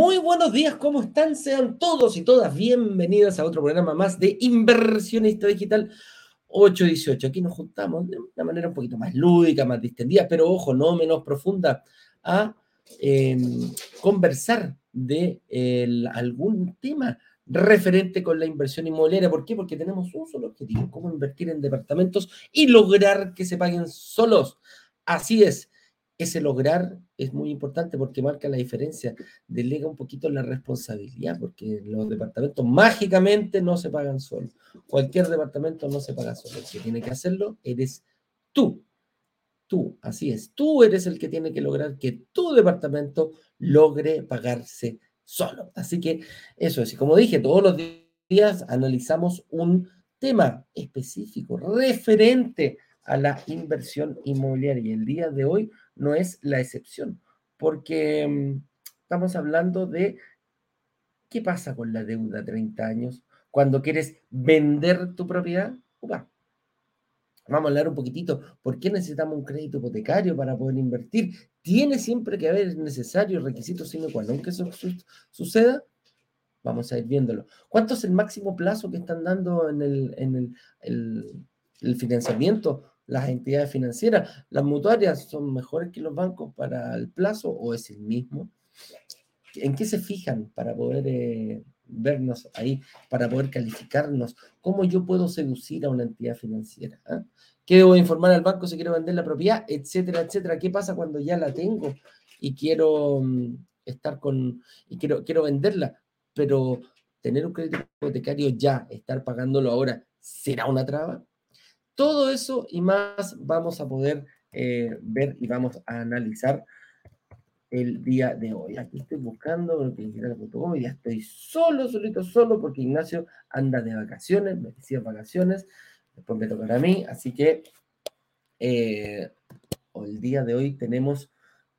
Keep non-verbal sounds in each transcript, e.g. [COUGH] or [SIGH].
Muy buenos días, ¿cómo están? Sean todos y todas bienvenidas a otro programa más de Inversionista Digital 818. Aquí nos juntamos de una manera un poquito más lúdica, más distendida, pero ojo, no menos profunda, a em, conversar de algún tema referente con la inversión inmobiliaria. ¿Por qué? Porque tenemos un solo objetivo, cómo invertir en departamentos y lograr que se paguen solos. Así es, ese lograr es muy importante porque marca la diferencia, delega un poquito la responsabilidad, porque los departamentos mágicamente no se pagan solos. Cualquier departamento no se paga solo. El que tiene que hacerlo eres tú. Tú, así es. Tú eres el que tiene que lograr que tu departamento logre pagarse solo. Así que eso es. Y como dije, todos los días analizamos un tema específico, referente a la inversión inmobiliaria. Y el día de hoy no es la excepción, porque mm, estamos hablando de qué pasa con la deuda 30 años cuando quieres vender tu propiedad. Vamos a hablar un poquitito, ¿por qué necesitamos un crédito hipotecario para poder invertir? ¿Tiene siempre que haber necesarios requisitos sino cuando aunque eso suceda? Vamos a ir viéndolo. ¿Cuánto es el máximo plazo que están dando en el, en el financiamiento las entidades financieras. ¿Las mutuarias son mejores que los bancos para el plazo o es el mismo? ¿En qué se fijan para poder eh, vernos ahí, para poder calificarnos? ¿Cómo yo puedo seducir a una entidad financiera? Ah? ¿Qué debo informar al banco si quiero vender la propiedad? Etcétera, etcétera. ¿Qué pasa cuando ya la tengo y quiero mm, estar con, y quiero, quiero venderla? Pero tener un crédito hipotecario ya, estar pagándolo ahora, ¿será una traba? Todo eso y más vamos a poder eh, ver y vamos a analizar el día de hoy. Aquí estoy buscando y ya estoy solo, solito, solo, porque Ignacio anda de vacaciones, me decía vacaciones, después me tocará a mí, así que eh, el día de hoy tenemos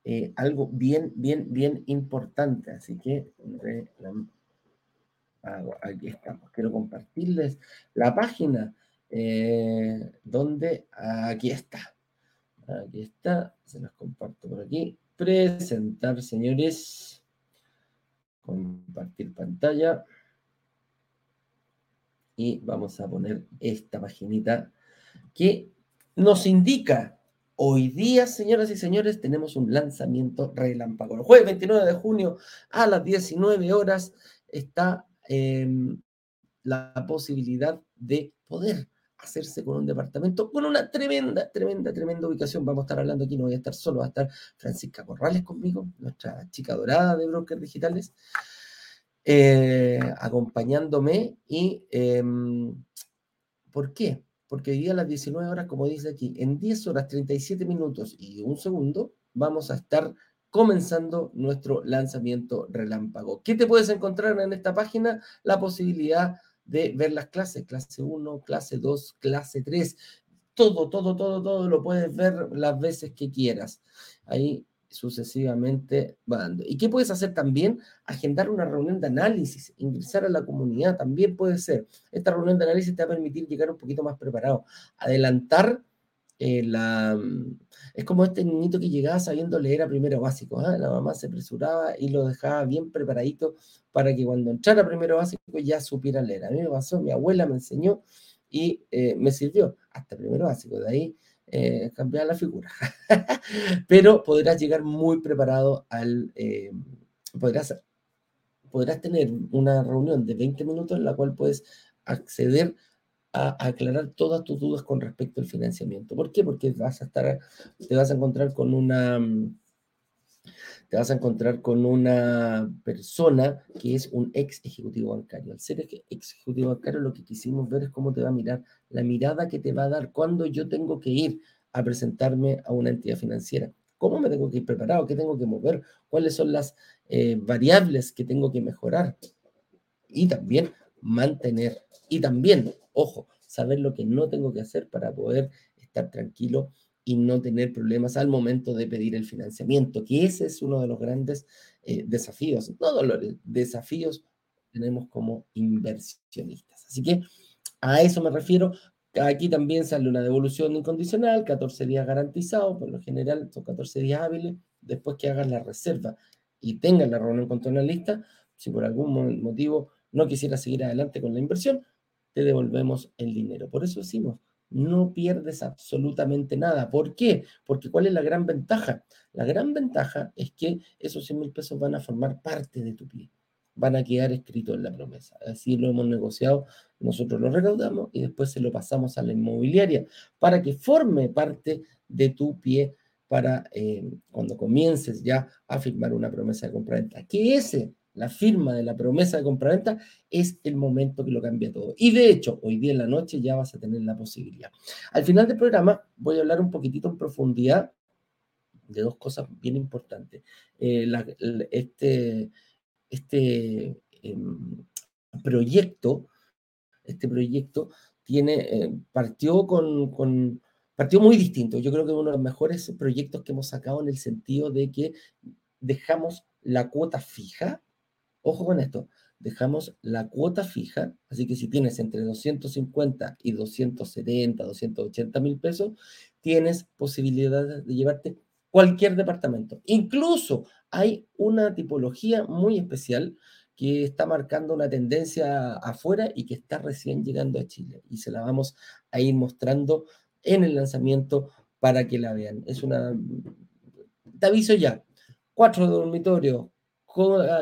eh, algo bien, bien, bien importante, así que aquí estamos. Quiero compartirles la página eh, donde aquí está. Aquí está, se las comparto por aquí. Presentar, señores. Compartir pantalla. Y vamos a poner esta paginita que nos indica Hoy día, señoras y señores, tenemos un lanzamiento relámpago. El jueves 29 de junio a las 19 horas está em, la posibilidad de poder hacerse con un departamento con una tremenda, tremenda, tremenda ubicación. Vamos a estar hablando aquí, no voy a estar solo, va a estar Francisca Corrales conmigo, nuestra chica dorada de brokers digitales, eh, acompañándome. ¿Y em, por qué? Porque hoy día a las 19 horas, como dice aquí, en 10 horas 37 minutos y un segundo, vamos a estar comenzando nuestro lanzamiento relámpago. ¿Qué te puedes encontrar en esta página? La posibilidad ver las clases, clase 1, clase 2, clase 3, todo, todo, todo, todo lo puedes ver las veces que quieras. Ahí sucesivamente va ¿Y qué puedes hacer también? Agendar una reunión de análisis, ingresar a la comunidad, también puede ser. Esta reunión de análisis te va a permitir llegar un poquito más preparado, adelantar eh, la... Mm, es como este niñito que llegaba sabiendo leer a primero básico, ¿ah? la mamá se apresuraba y lo dejaba bien preparadito para que cuando entrara a primero básico ya supiera leer. A mí me pasó, mi abuela me enseñó y eh, me sirvió hasta primero básico, de ahí eh, cambiar la figura. [LAUGHS] Pero podrás llegar muy preparado al... podrás, podrás tener una reunión de 20 minutos en la cual puedes acceder a, aclarar todas tus dudas con respecto al financiamiento. ¿Por qué? Porque vas a estar, te vas a encontrar con una, te vas a encontrar con una persona que es un ex ejecutivo bancario. Al ser ex ejecutivo bancario, lo que quisimos ver es cómo te va a mirar, la mirada que te va a dar cuando yo tengo que ir a presentarme a una entidad financiera. ¿Cómo me tengo que ir preparado? ¿Qué tengo que mover? ¿Cuáles son las eh, variables que tengo que mejorar? Y también mantener. Y también Ojo, saber lo que no tengo que hacer para poder estar tranquilo y no tener problemas al momento de pedir el financiamiento, que ese es uno de los grandes eh, desafíos, no dolores, desafíos tenemos como inversionistas. Así que a eso me refiero. Aquí también sale una devolución incondicional, 14 días garantizados, por lo general son 14 días hábiles, después que hagan la reserva y tengas la reunión con tu analista, si por algún motivo no quisieras seguir adelante con la inversión, te devolvemos el dinero. Por eso decimos, no pierdes absolutamente nada. ¿Por qué? Porque ¿cuál es la gran ventaja? La gran ventaja es que esos 100 mil pesos van a formar parte de tu pie, van a quedar escritos en la promesa. Así lo hemos negociado, nosotros lo recaudamos y después se lo pasamos a la inmobiliaria para que forme parte de tu pie para eh, cuando comiences ya a firmar una promesa de compra-venta. Que ese la firma de la promesa de compraventa es el momento que lo cambia todo. Y de hecho, hoy día en la noche ya vas a tener la posibilidad. Al final del programa voy a hablar un poquitito en profundidad de dos cosas bien importantes. Eh, este este em, proyecto, este proyecto tiene, eh, partió con, partió muy distinto. Yo creo que es uno de los mejores proyectos que hemos sacado en el sentido de que dejamos la cuota fija Ojo con esto, dejamos la cuota fija, así que si tienes entre 250 y 270, 280 mil pesos, tienes posibilidad de llevarte cualquier departamento. Incluso hay una tipología muy especial que está marcando una tendencia afuera y que está recién llegando a Chile. Y se la vamos a ir mostrando en el lanzamiento para que la vean. Es una... Te aviso ya, cuatro dormitorios,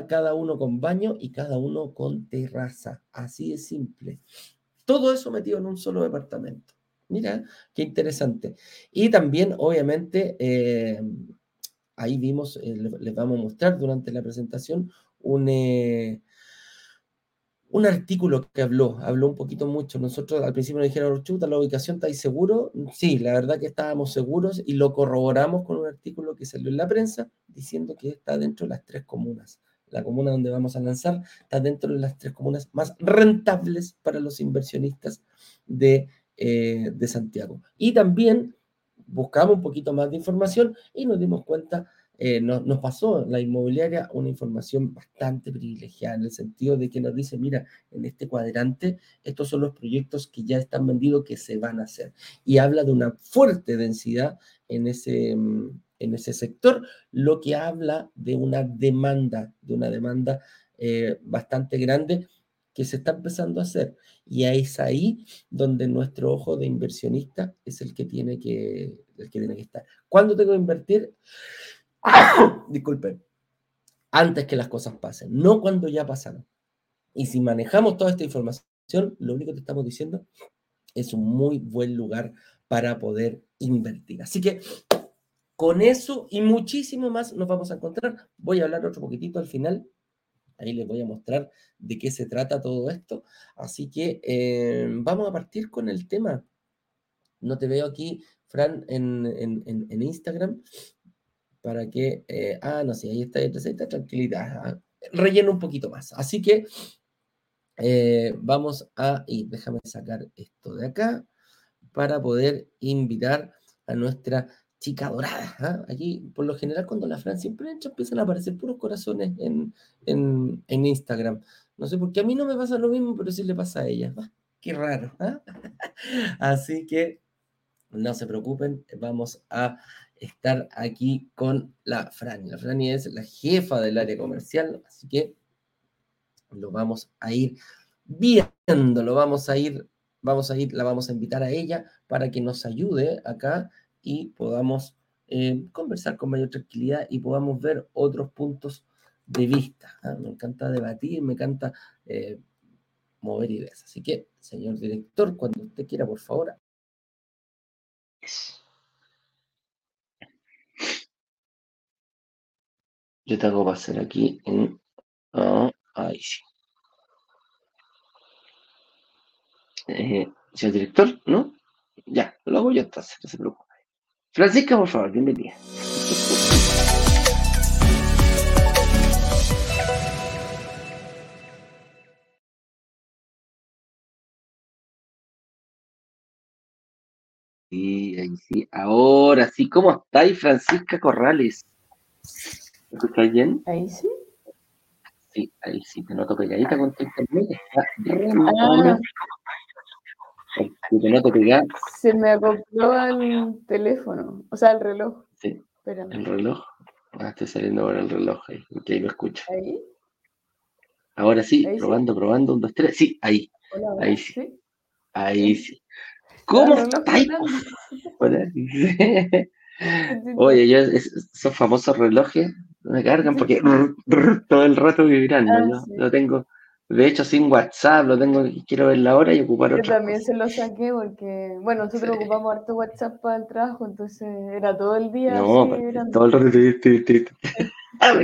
cada uno con baño y cada uno con terraza. Así de simple. Todo eso metido en un solo departamento. Mira, qué interesante. Y también, obviamente, eh, ahí vimos, eh, les vamos a mostrar durante la presentación un, eh, un artículo que habló, habló un poquito mucho. Nosotros al principio nos dijeron, chuta, la ubicación está ahí seguro. Sí, la verdad que estábamos seguros y lo corroboramos con un artículo que salió en la prensa diciendo que está dentro de las tres comunas. La comuna donde vamos a lanzar está dentro de las tres comunas más rentables para los inversionistas de, eh, de Santiago. Y también buscamos un poquito más de información y nos dimos cuenta eh, nos pasó la inmobiliaria una información bastante privilegiada en el sentido de que nos dice, mira, en este cuadrante estos son los proyectos que ya están vendidos que se van a hacer. Y habla de una fuerte densidad en ese, mm, en ese sector, lo que habla de una demanda, de una demanda eh, bastante grande que se está empezando a hacer. Y es ahí donde nuestro ojo de inversionista es el que tiene que, el que, tiene que estar. ¿Cuándo tengo que invertir? [COUGHS] disculpen, antes que las cosas pasen, no cuando ya pasaron. Y si manejamos toda esta información, lo único que estamos diciendo es un muy buen lugar para poder invertir. Así que con eso y muchísimo más nos vamos a encontrar. Voy a hablar otro poquitito al final. Ahí les voy a mostrar de qué se trata todo esto. Así que eh, vamos a partir con el tema. No te veo aquí, Fran, en, en Instagram para que, eh, ah, no sé, ahí está, ahí está, tranquilidad, ah, relleno un poquito más. Así que eh, vamos a, y déjame sacar esto de acá para poder invitar a nuestra chica dorada. ¿ah? Aquí, por lo general, cuando la Fran siempre entra, empiezan a aparecer puros corazones en, en, en Instagram. No sé, porque a mí no me pasa lo mismo, pero sí le pasa a ella. Ah, qué raro. [LAUGHS] Así que no se preocupen, vamos a estar aquí con la Frani. La Frani es la jefa del área comercial, así que lo vamos a ir viendo, lo vamos a ir, vamos a ir, la vamos a invitar a ella para que nos ayude acá y podamos eh, conversar con mayor tranquilidad y podamos ver otros puntos de vista. ¿ah? Me encanta debatir, me encanta eh, mover ideas. Así que, señor director, cuando usted quiera, por favor. Yo te hago pasar aquí en... Ah, ahí sí. Eh, señor director, ¿no? Ya, lo hago yo entonces, no se preocupe. Francisca, por favor, bienvenida. Sí, ahí sí. Ahora sí, ¿cómo estáis, Francisca Corrales? ¿Me escucháis bien? Ahí sí. Sí, ahí sí, te noto pegadita con tu internet. Está ah. te noto pegada. Se me acopló al teléfono, o sea, al reloj. Sí. Espérame. El reloj. Ah, estoy saliendo ahora el reloj ahí, que ahí me escucho. ¿Ahí? Ahora sí, probando, probando, un, dos, tres. Sí, ahí. ahí sí. Ahí sí. ¿Cómo estáis? [LAUGHS] [LAUGHS] Oye, yo, esos famosos relojes me cargan porque todo el rato vibrando. Ah, ¿no? Lo tengo, de hecho, sin WhatsApp, lo tengo, quiero ver la hora y ocupar otro. Yo también se lo saqué porque, bueno, nosotros ocupamos harto WhatsApp para el trabajo, entonces era todo el día. No, todo el rato. [LAUGHS] Ah,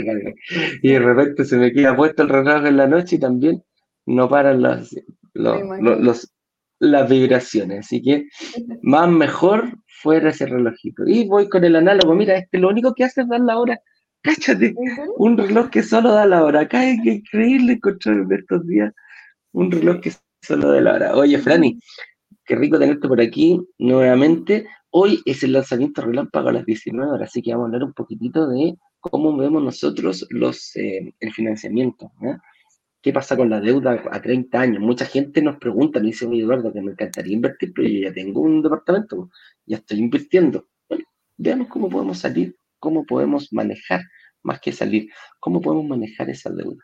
y de repente se me queda puesto el reloj en la noche y también no paran las, los, las vibraciones. Así que [LAUGHS] más mejor fuera ese relojito. Y voy con el análogo. Mira, este lo único que hace es dar la hora. Cáchate, un reloj que solo da la hora. Acá es increíble encontrar en estos días un reloj que solo da la hora. Oye, Franny, qué rico tenerte por aquí nuevamente. Hoy es el lanzamiento relámpago a las 19 horas, así que vamos a hablar un poquitito de cómo vemos nosotros los, eh, el financiamiento. ¿Qué pasa con la deuda a 30 años? Mucha gente nos pregunta, me dice, oye Eduardo, que me encantaría invertir, pero yo ya tengo un departamento, ya estoy invirtiendo. Bueno, veamos cómo podemos salir, cómo podemos manejar, más que salir, cómo podemos manejar esa deuda.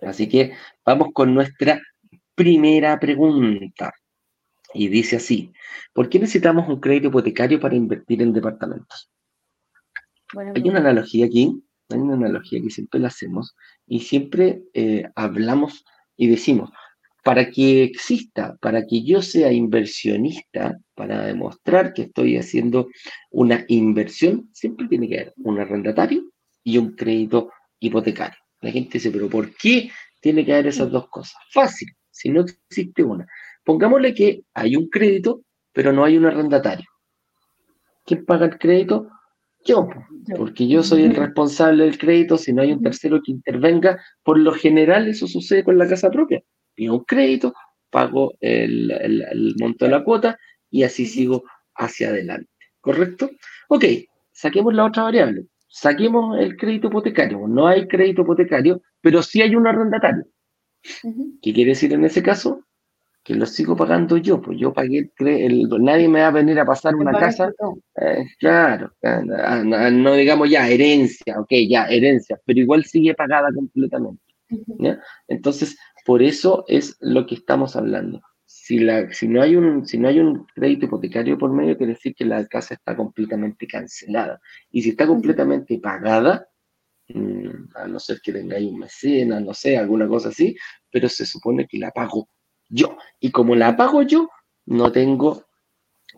Así que vamos con nuestra primera pregunta. Y dice así, ¿por qué necesitamos un crédito hipotecario para invertir en departamentos? Hay una analogía aquí, hay una analogía que siempre la hacemos y siempre eh, hablamos y decimos, para que exista, para que yo sea inversionista, para demostrar que estoy haciendo una inversión, siempre tiene que haber un arrendatario y un crédito hipotecario. La gente dice, pero ¿por qué tiene que haber esas dos cosas? Fácil, si no existe una. Pongámosle que hay un crédito, pero no hay un arrendatario. ¿Quién paga el crédito? Yo, porque yo soy el responsable del crédito, si no hay un tercero que intervenga, por lo general eso sucede con la casa propia. Pido un crédito, pago el, monto de la cuota y así sigo hacia adelante. ¿Correcto? Ok, saquemos la otra variable. Saquemos el crédito hipotecario. No hay crédito hipotecario, pero sí hay un arrendatario. ¿Qué quiere decir en ese caso? que lo sigo pagando yo, pues yo pagué el, nadie me va a venir a pasar una casa, eh, claro, no, digamos ya herencia, ok, ya herencia, pero igual sigue pagada completamente. Entonces, por eso es lo que estamos hablando. Si, la, si, no hay un, si no hay un crédito hipotecario por medio, quiere decir que la casa está completamente cancelada. Y si está completamente pagada, mm, a no ser que tengáis un mecenas, no sé, alguna cosa así, pero se supone que la pago yo. Y como la pago yo, no tengo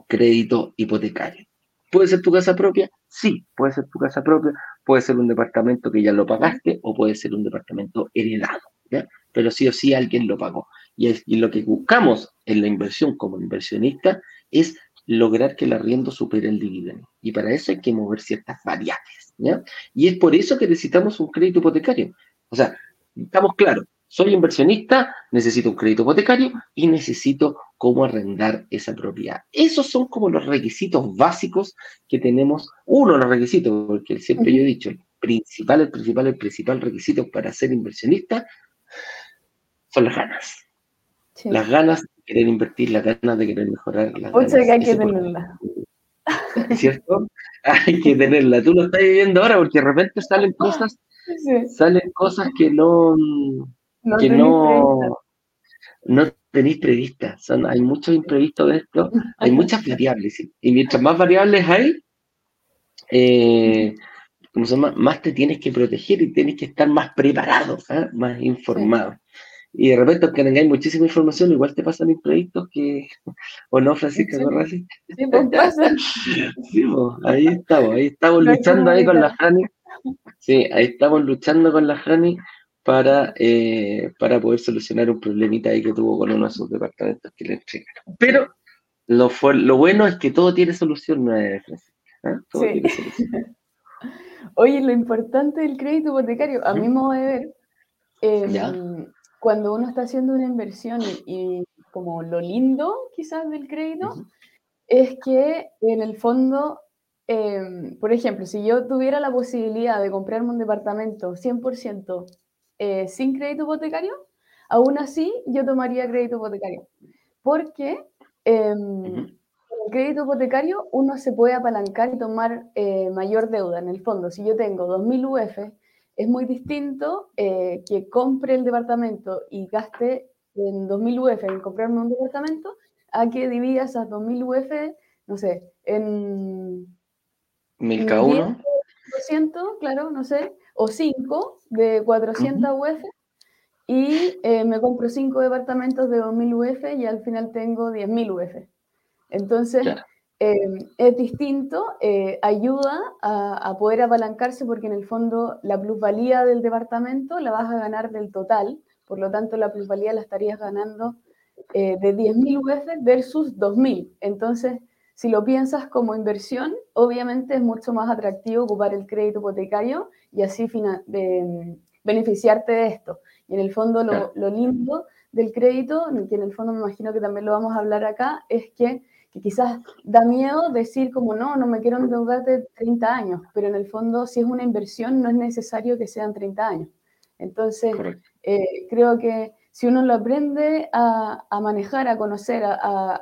crédito hipotecario. ¿Puede ser tu casa propia? Sí, puede ser tu casa propia, puede ser un departamento que ya lo pagaste o puede ser un departamento heredado, pero sí o sí alguien lo pagó. Y, y lo que buscamos en la inversión como inversionista es lograr que el arriendo supere el dividendo. Y para eso hay que mover ciertas variables. ¿ya? Y es por eso que necesitamos un crédito hipotecario. O sea, estamos claros, soy inversionista, necesito un crédito hipotecario y necesito cómo arrendar esa propiedad. Esos son como los requisitos básicos que tenemos. Uno de los requisitos, porque siempre yo he dicho, el principal, el principal, el principal requisito para ser inversionista son las ganas. Las ganas de querer invertir, las ganas de querer mejorar. Las ganas, que hay que tenerla. [LAUGHS] ¿Cierto? Hay que tenerla. Tú lo estás viviendo ahora porque de repente salen cosas, salen cosas que no que no, no tenéis previstas. Son, hay muchos imprevistos de esto, hay muchas variables. Y mientras más variables hay, eh, más te tienes que proteger y tienes que estar más preparado, ¿ah? más informado. Y de repente, aunque tengáis muchísima información, igual te pasan imprevistos que. [LAUGHS] ¿O no, Francisca Sí, sí pues [LAUGHS] pasa. Sí, pues, ahí estamos, ahí estamos luchando ahí con la Jani. Sí, ahí estamos luchando con la Jani para, eh, para poder solucionar un problemita ahí que tuvo con uno de sus departamentos que le entregaron. Pero lo, fue, lo bueno es que todo tiene solución, no ¿eh? Todo tiene solución. [LAUGHS] Oye, lo importante del crédito hipotecario, a mi modo de ver, cuando uno está haciendo una inversión y, como lo lindo quizás del crédito, es que en el fondo, em, por ejemplo, si yo tuviera la posibilidad de comprarme un departamento 100% eh, sin crédito hipotecario, aún así yo tomaría crédito hipotecario. Porque el el crédito hipotecario uno se puede apalancar y tomar eh, mayor deuda. En el fondo, si yo tengo 2.000 UF, es muy distinto eh, que compre el departamento y gaste en 2.000 UF en comprarme un departamento a que divida esas 2.000 UF, no sé, en... ¿Mil cada uno? 200, claro, no sé, o 5 de 400 UF y eh, me compro 5 departamentos de 2.000 UF y al final tengo 10.000 UF. Entonces, em, es distinto, eh, ayuda a, poder apalancarse porque en el fondo la plusvalía del departamento la vas a ganar del total, por lo tanto la plusvalía la estarías ganando eh, de 10.000 UF versus 2.000. Entonces, si lo piensas como inversión, obviamente es mucho más atractivo ocupar el crédito hipotecario y así de, beneficiarte de esto. Y en el fondo lo, lo lindo del crédito, que en el fondo me imagino que también lo vamos a hablar acá, es que que quizás da miedo decir como no, no me quiero endeudar de 30 años, pero en el fondo si es una inversión no es necesario que sean 30 años. Entonces, eh, creo que si uno lo aprende a, manejar, a conocer, a,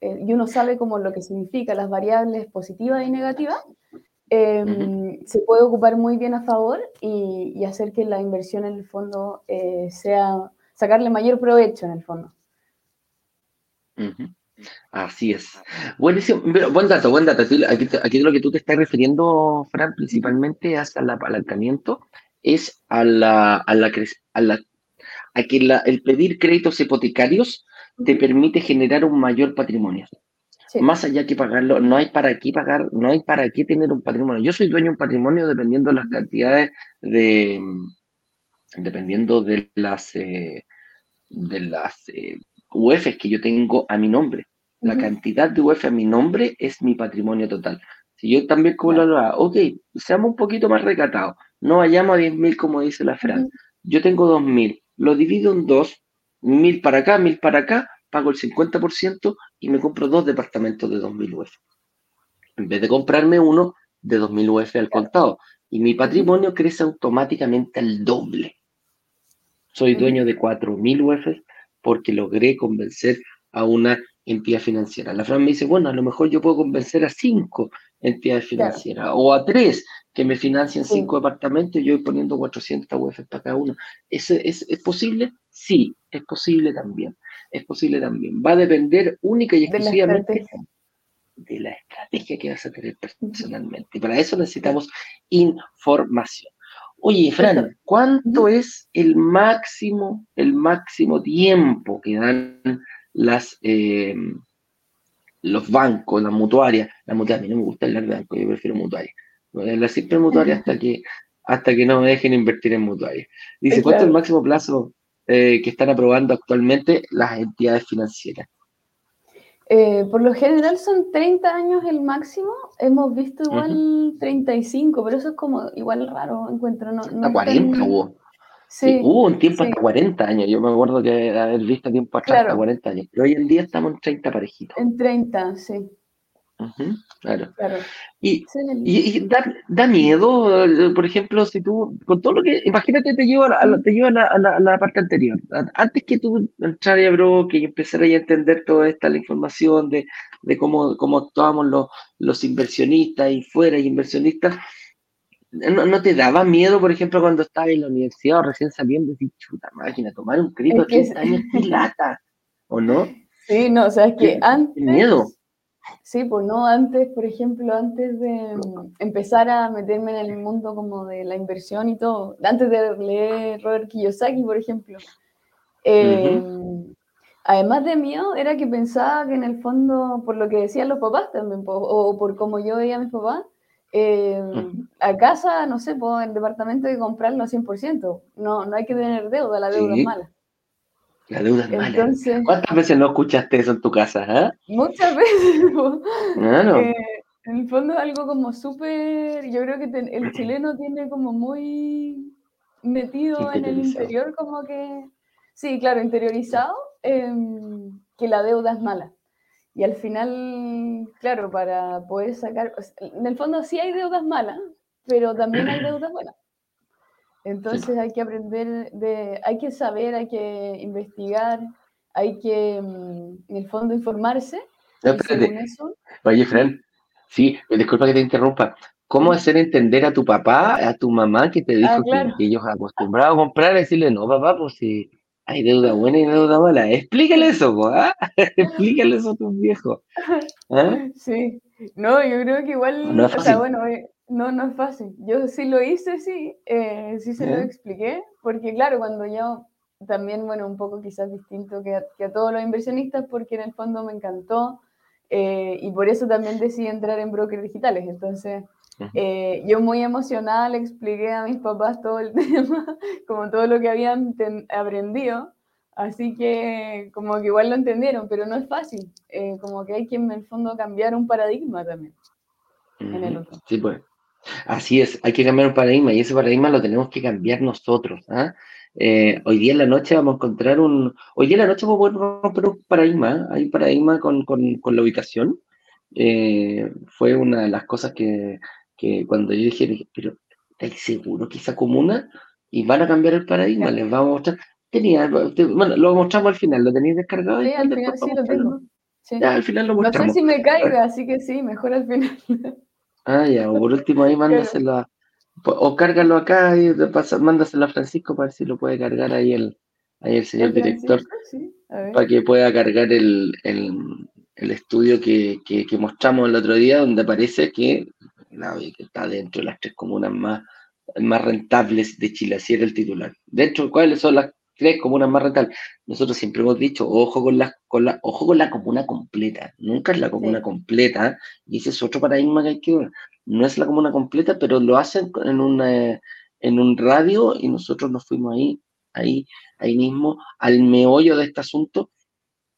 eh, y uno sabe como lo que significa las variables positivas y negativas, em, se puede ocupar muy bien a favor y, hacer que la inversión en el fondo eh, sea, sacarle mayor provecho en el fondo. Así es. Buenísimo, buen dato, buen dato. Aquí, aquí lo que tú te estás refiriendo, Fran, principalmente hasta el apalancamiento, es a la, a la, a la a que el pedir créditos hipotecarios te permite generar un mayor patrimonio. Más allá que pagarlo, no hay para qué pagar, no hay para qué tener un patrimonio. Yo soy dueño de un patrimonio dependiendo de las cantidades de, dependiendo de las, eh, de las eh, UFs que yo tengo a mi nombre. La cantidad de UF a mi nombre es mi patrimonio total. Si yo también como lo hago, ok, seamos un poquito más recatados, no vayamos a 10.000 como dice la Fran. Yo tengo 2.000, lo divido en dos, 1.000 para acá, 1.000 para acá, pago el 50% y me compro dos departamentos de 2.000 UF. En vez de comprarme uno de 2.000 UF al contado. Y mi patrimonio crece automáticamente al doble. Soy dueño de 4.000 UF porque logré convencer a una entidad financiera. La Fran me dice, bueno, a lo mejor yo puedo convencer a cinco entidades financieras o a tres que me financien cinco departamentos y yo voy poniendo 400 UF para cada uno. ¿Es, es, ¿Es posible? Sí, es posible también. Es posible también. Va a depender única y exclusivamente de la estrategia que vas a tener personalmente. Y para eso necesitamos información. Oye, Fran, ¿cuánto es el máximo, el máximo tiempo que dan las, eh, los bancos, las mutuarias, las mutuarias, a mí no me gusta el banco, yo prefiero mutuarias. La simple mutuaria hasta que, hasta que no me dejen invertir en mutuarias. Dice, ¿cuánto es el máximo plazo eh, que están aprobando actualmente las entidades financieras? Eh, por lo general son 30 años el máximo. Hemos visto igual 35, pero eso es como igual raro, encuentro. No, no 40 hubo. Sí, hubo un tiempo hasta 40 años. Yo me acuerdo que haber visto tiempo atrás hasta 40 años. Pero hoy en día estamos en 30 parejitos. En 30, sí. claro. Y, da, miedo, por ejemplo, si tú, con todo lo que, imagínate, te llevo a la, te llevo a la, parte anterior. Antes que tú entraras a Bro, que empezaras a entender toda esta la información de, de cómo, cómo actuábamos los, los inversionistas y fuera inversionistas, ¿No, te daba miedo, por ejemplo, cuando estabas en la universidad o recién saliendo, decir, chuta máquina, tomar un crédito de 30 años y [LAUGHS] lata, ¿o no? Sí, no, o sea, es que antes... miedo? Sí, pues no, antes, por ejemplo, antes de empezar a meterme en el mundo como de la inversión y todo, antes de leer Robert Kiyosaki, por ejemplo, em, además de miedo, era que pensaba que en el fondo, por lo que decían los papás también, o por cómo yo veía a mis papás, Em, a casa, no sé, pues el departamento hay que comprarlo 100%. No, no hay que tener deuda, la deuda es mala. La deuda es mala. ¿Cuántas veces no escuchaste eso en tu casa? Ah? Muchas [LAUGHS] veces. Eh, en el fondo es algo como súper, yo creo que el chileno tiene como muy metido en el interior, como que, sí, claro, interiorizado, em, que la deuda es mala. Y al final, claro, para poder sacar, en el fondo sí hay deudas malas, pero también hay deudas [CLEARS THROAT] buenas. Entonces hay que aprender, de, hay que saber, hay que investigar, hay que, mm, en el fondo, informarse Oye, Fran, sí, disculpa que te interrumpa. ¿Cómo hacer entender a tu papá, a tu mamá que te dijo ah, que, ellos acostumbrados a comprar decirle, no, papá, pues si hay deuda buena y deuda mala? Explícale eso, ¿ah? [LAUGHS] Explícale eso a tus viejos. ¿ah? [LAUGHS] Sí, no, yo creo que igual, no o sea, bueno, eh, no, no es fácil. Yo sí lo hice, sí, eh, sí se lo expliqué, porque claro, cuando yo también, bueno, un poco quizás distinto que a, todos los inversionistas, porque en el fondo me encantó eh, y por eso también decidí entrar en brokers digitales. Entonces, eh, yo muy emocionada le expliqué a mis papás todo el [LAUGHS] tema, como todo lo que habían aprendido, así que como que igual lo entendieron, pero no es fácil, eh, como que hay que en el fondo cambiar un paradigma también. en el otro. Sí, pues. Así es, hay que cambiar un paradigma y ese paradigma lo tenemos que cambiar nosotros. ¿ah? Eh, hoy día en la noche vamos a encontrar un... Hoy día en la noche vamos a romper un paradigma, hay un paradigma con, con, con la ubicación. fue una de las cosas que, que cuando yo dije, pero ¿estáis seguro que esa comuna? Y van a cambiar el paradigma, les vamos a mostrar. Tenía, bueno, lo mostramos al final, ¿lo tenéis descargado? Sí, al final sí lo tengo. Ya, al final lo mostramos. No sé si me caiga, así que sí, mejor al final. Ah, ya, o por último ahí [LAUGHS] mándaselo o cárgalo acá y mándaselo a Francisco para ver si lo puede cargar ahí el, ahí el señor director, para que pueda cargar el, el, el estudio que, que, que, mostramos el otro día, donde parece que que está dentro de las tres comunas más, más rentables de Chile, así era el titular. De hecho, ¿cuáles son las tres comunas más rentables? Nosotros siempre hemos dicho, ojo con la, con la, ojo con la comuna completa, nunca es la comuna completa, y ese es otro paradigma que hay que ver. No es la comuna completa, pero lo hacen en, una, en un radio y nosotros nos fuimos ahí, ahí, ahí mismo, al meollo de este asunto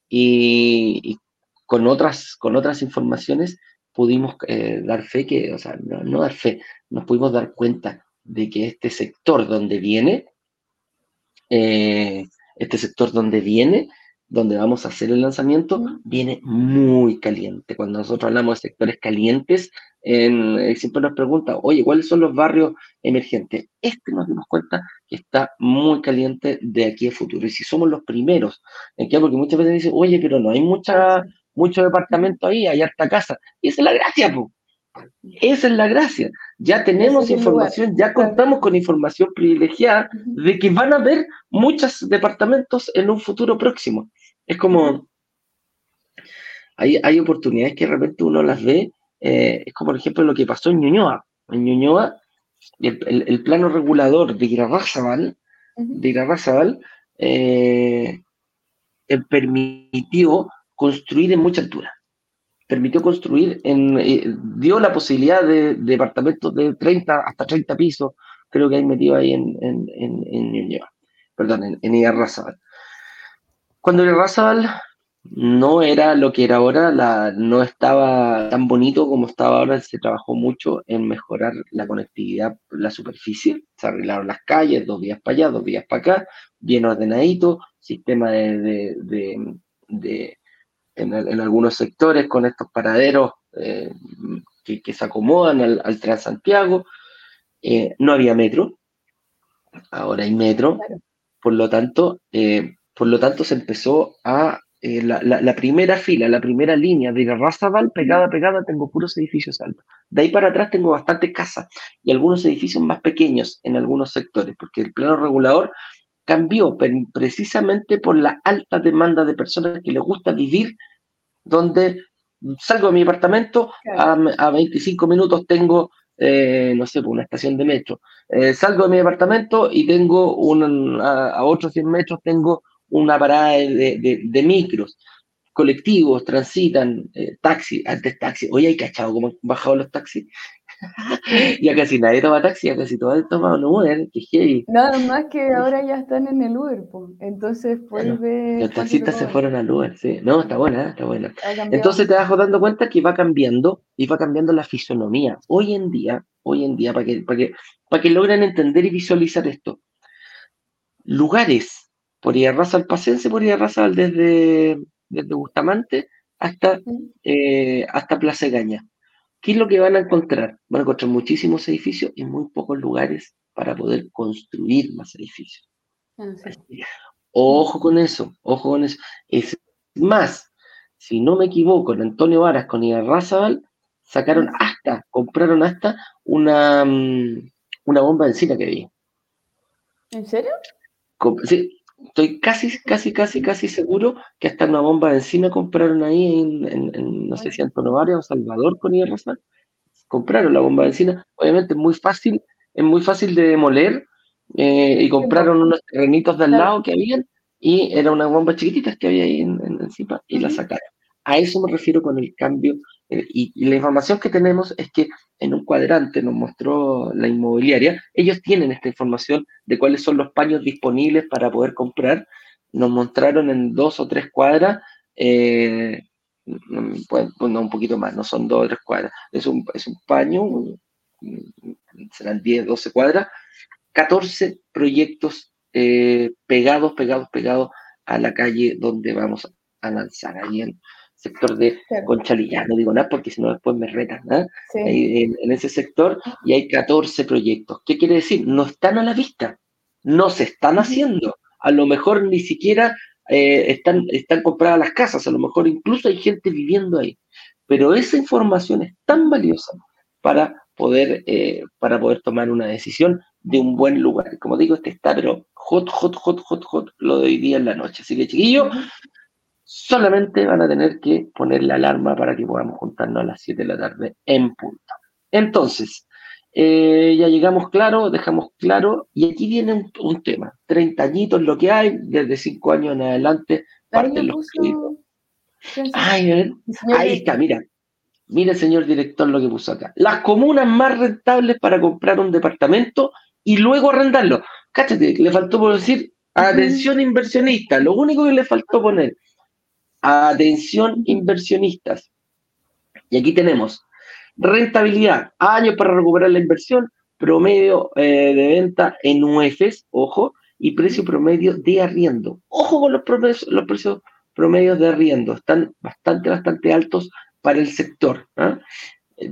y, y con, otras, con otras informaciones pudimos eh, dar fe que, o sea, no, dar fe, nos pudimos dar cuenta de que este sector donde viene, eh, este sector donde viene, donde vamos a hacer el lanzamiento, viene muy caliente. Cuando nosotros hablamos de sectores calientes, en, eh, siempre nos preguntan, oye, ¿cuáles son los barrios emergentes? Este nos dimos cuenta que está muy caliente de aquí a futuro. Y si somos los primeros, ¿en qué? Porque muchas veces dicen, oye, pero no hay mucha mucho departamento ahí, hay harta casa. Y esa es la gracia, po. Esa es la gracia. Ya tenemos información, ya contamos con información privilegiada de que van a haber muchos departamentos en un futuro próximo. Es como, hay, hay oportunidades que de repente uno las ve, eh, es como por ejemplo lo que pasó en Ñuñoa. En Ñuñoa, el, el, plano regulador de Irarrázaval, de eh, eh, permitió construir en mucha altura. Permitió construir, en, eh, dio la posibilidad de, departamentos de 30 hasta 30 pisos, creo que hay metido ahí en, en, en, en perdón, en, en Cuando Irarrázaval no era lo que era ahora, la, no estaba tan bonito como estaba ahora, se trabajó mucho en mejorar la conectividad, la superficie, se arreglaron las calles, dos días para allá, dos días para acá, bien ordenadito, sistema de, de en, algunos sectores con estos paraderos eh, que, se acomodan al, al Transantiago. Eh, no había metro, ahora hay metro, por lo tanto, eh, por lo tanto se empezó a la, primera fila, la primera línea de Razabal, pegada, pegada, tengo puros edificios altos. De ahí para atrás tengo bastante casa y algunos edificios más pequeños en algunos sectores, porque el plano regulador cambió precisamente por la alta demanda de personas que les gusta vivir donde salgo de mi apartamento, a, 25 minutos tengo, eh, no sé, una estación de metro. Eh, salgo de mi apartamento y tengo un, a, otros 100 metros tengo una parada de, micros. Colectivos, transitan, eh, taxis, antes taxis, hoy hay cachado cómo han bajado los taxis, [LAUGHS] ya casi nadie toma taxi, ya casi todos toman Uber, que heavy. Nada más que ahora ya están en el Uber, entonces pues Los taxistas se fueron al Uber, sí. No, está buena, está buena. Entonces te vas dando cuenta que va cambiando y va cambiando la fisonomía. Hoy en día, hoy en día, para que, para que, para que logren entender y visualizar esto, lugares por Irarraza al Pacense, por Irarraza desde, desde Bustamante hasta, eh, hasta Plaza Gaña ¿Qué es lo que van a encontrar? Van a encontrar muchísimos edificios y muy pocos lugares para poder construir más edificios. Ojo con eso, ojo con eso. Es más, si no me equivoco, en Antonio Varas con Razabal, sacaron hasta, compraron hasta una, mm, una bomba de encina que vi. ¿En serio? Sí, estoy casi, casi, casi, casi seguro que hasta una bomba de encina compraron ahí en, no sé si Antonio Varas o Salvador con Razabal. Compraron la bomba de encina. Obviamente es muy fácil, es muy fácil de demoler eh, y compraron unos terrenitos de al lado que habían y era una bomba chiquitita que había ahí en, encima y la sacaron. A eso me refiero con el cambio. Eh, y, la información que tenemos es que en un cuadrante nos mostró la inmobiliaria, ellos tienen esta información de cuáles son los paños disponibles para poder comprar. Nos mostraron en dos o tres cuadras, eh, pues, un poquito más, no son dos o tres cuadras, es un, es un paño, serán 10, 12 cuadras, 14 proyectos eh, pegados, pegados, pegados a la calle donde vamos a lanzar, ahí en sector de Conchalilla. No digo nada porque si no después me retan, ¿ah? en, ese sector y hay 14 proyectos. ¿Qué quiere decir? No están a la vista, no se están haciendo. A lo mejor ni siquiera eh, están, están compradas las casas, a lo mejor incluso hay gente viviendo ahí. Pero esa información es tan valiosa para poder, eh, para poder tomar una decisión de un buen lugar. Como digo, este está, pero hot, hot, hot, hot, hot, lo de hoy día en la noche. Así que, chiquillos, solamente van a tener que poner la alarma para que podamos juntarnos a las 7 de la tarde en punto. Entonces, eh, ya llegamos claro, dejamos claro, y aquí viene un, tema. 30 añitos lo que hay, desde 5 años en adelante, parten los créditos. Ay, ahí está, mira. Mira, señor director, lo que puso acá. Las comunas más rentables para comprar un departamento y luego arrendarlo. Cáchate, le faltó por decir atención inversionista. Lo único que le faltó poner, atención inversionistas. Y aquí tenemos rentabilidad, años para recuperar la inversión, promedio eh, de venta en UEFs, ojo, y precio promedio de arriendo. Ojo con los precios promedios de arriendo, están bastante, bastante altos para el sector. ¿ah?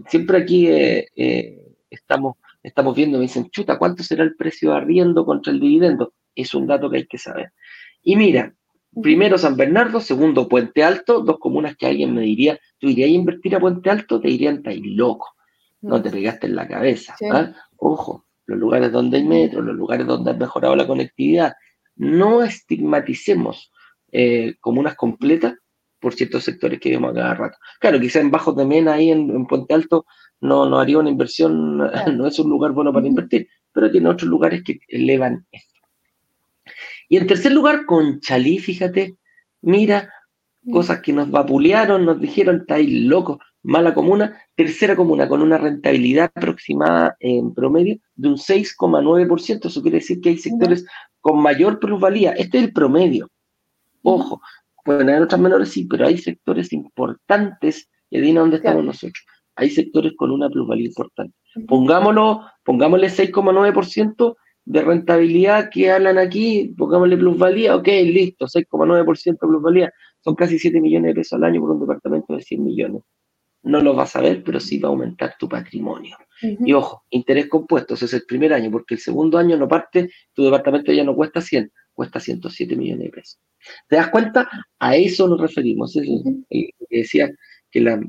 Siempre aquí eh, eh, estamos estamos viendo, me dicen, chuta, ¿cuánto será el precio de arriendo contra el dividendo? Es un dato que hay que saber. Y mira, primero San Bernardo, segundo Puente Alto, dos comunas que alguien me diría, ¿tú irías a invertir a Puente Alto? Te dirían, estáis loco, no te pegaste en la cabeza. ¿ah? Ojo, los lugares donde hay metro, los lugares donde ha mejorado la conectividad, no estigmaticemos eh, comunas completas por ciertos sectores que vemos a cada rato. Claro, quizá en Bajos de Mena, ahí en Puente Alto, no, no haría una inversión, [LAUGHS] no es un lugar bueno para invertir, pero tiene otros lugares que elevan esto. Y en tercer lugar, con Chalí, fíjate, mira, cosas que nos vapulearon, nos dijeron, estáis locos, mala comuna, tercera comuna con una rentabilidad aproximada en promedio de un 6,9%, eso quiere decir que hay sectores con mayor plusvalía, este es el promedio. Ojo, pueden haber otras menores, sí, pero hay sectores importantes, y adivina dónde estamos nosotros hay sectores con una plusvalía importante. Pongámoslo, pongámosle 6,9% de rentabilidad que hablan aquí, pongámosle plusvalía, ok, listo, 6,9% de plusvalía, son casi 7 millones de pesos al año por un departamento de 100 millones. No lo vas a ver, pero sí va a aumentar tu patrimonio. Y ojo, interés compuesto, ese es el primer año, porque el segundo año no parte, tu departamento ya no cuesta 100, cuesta 107 millones de pesos. ¿Te das cuenta? A eso nos referimos. Es que decía que la,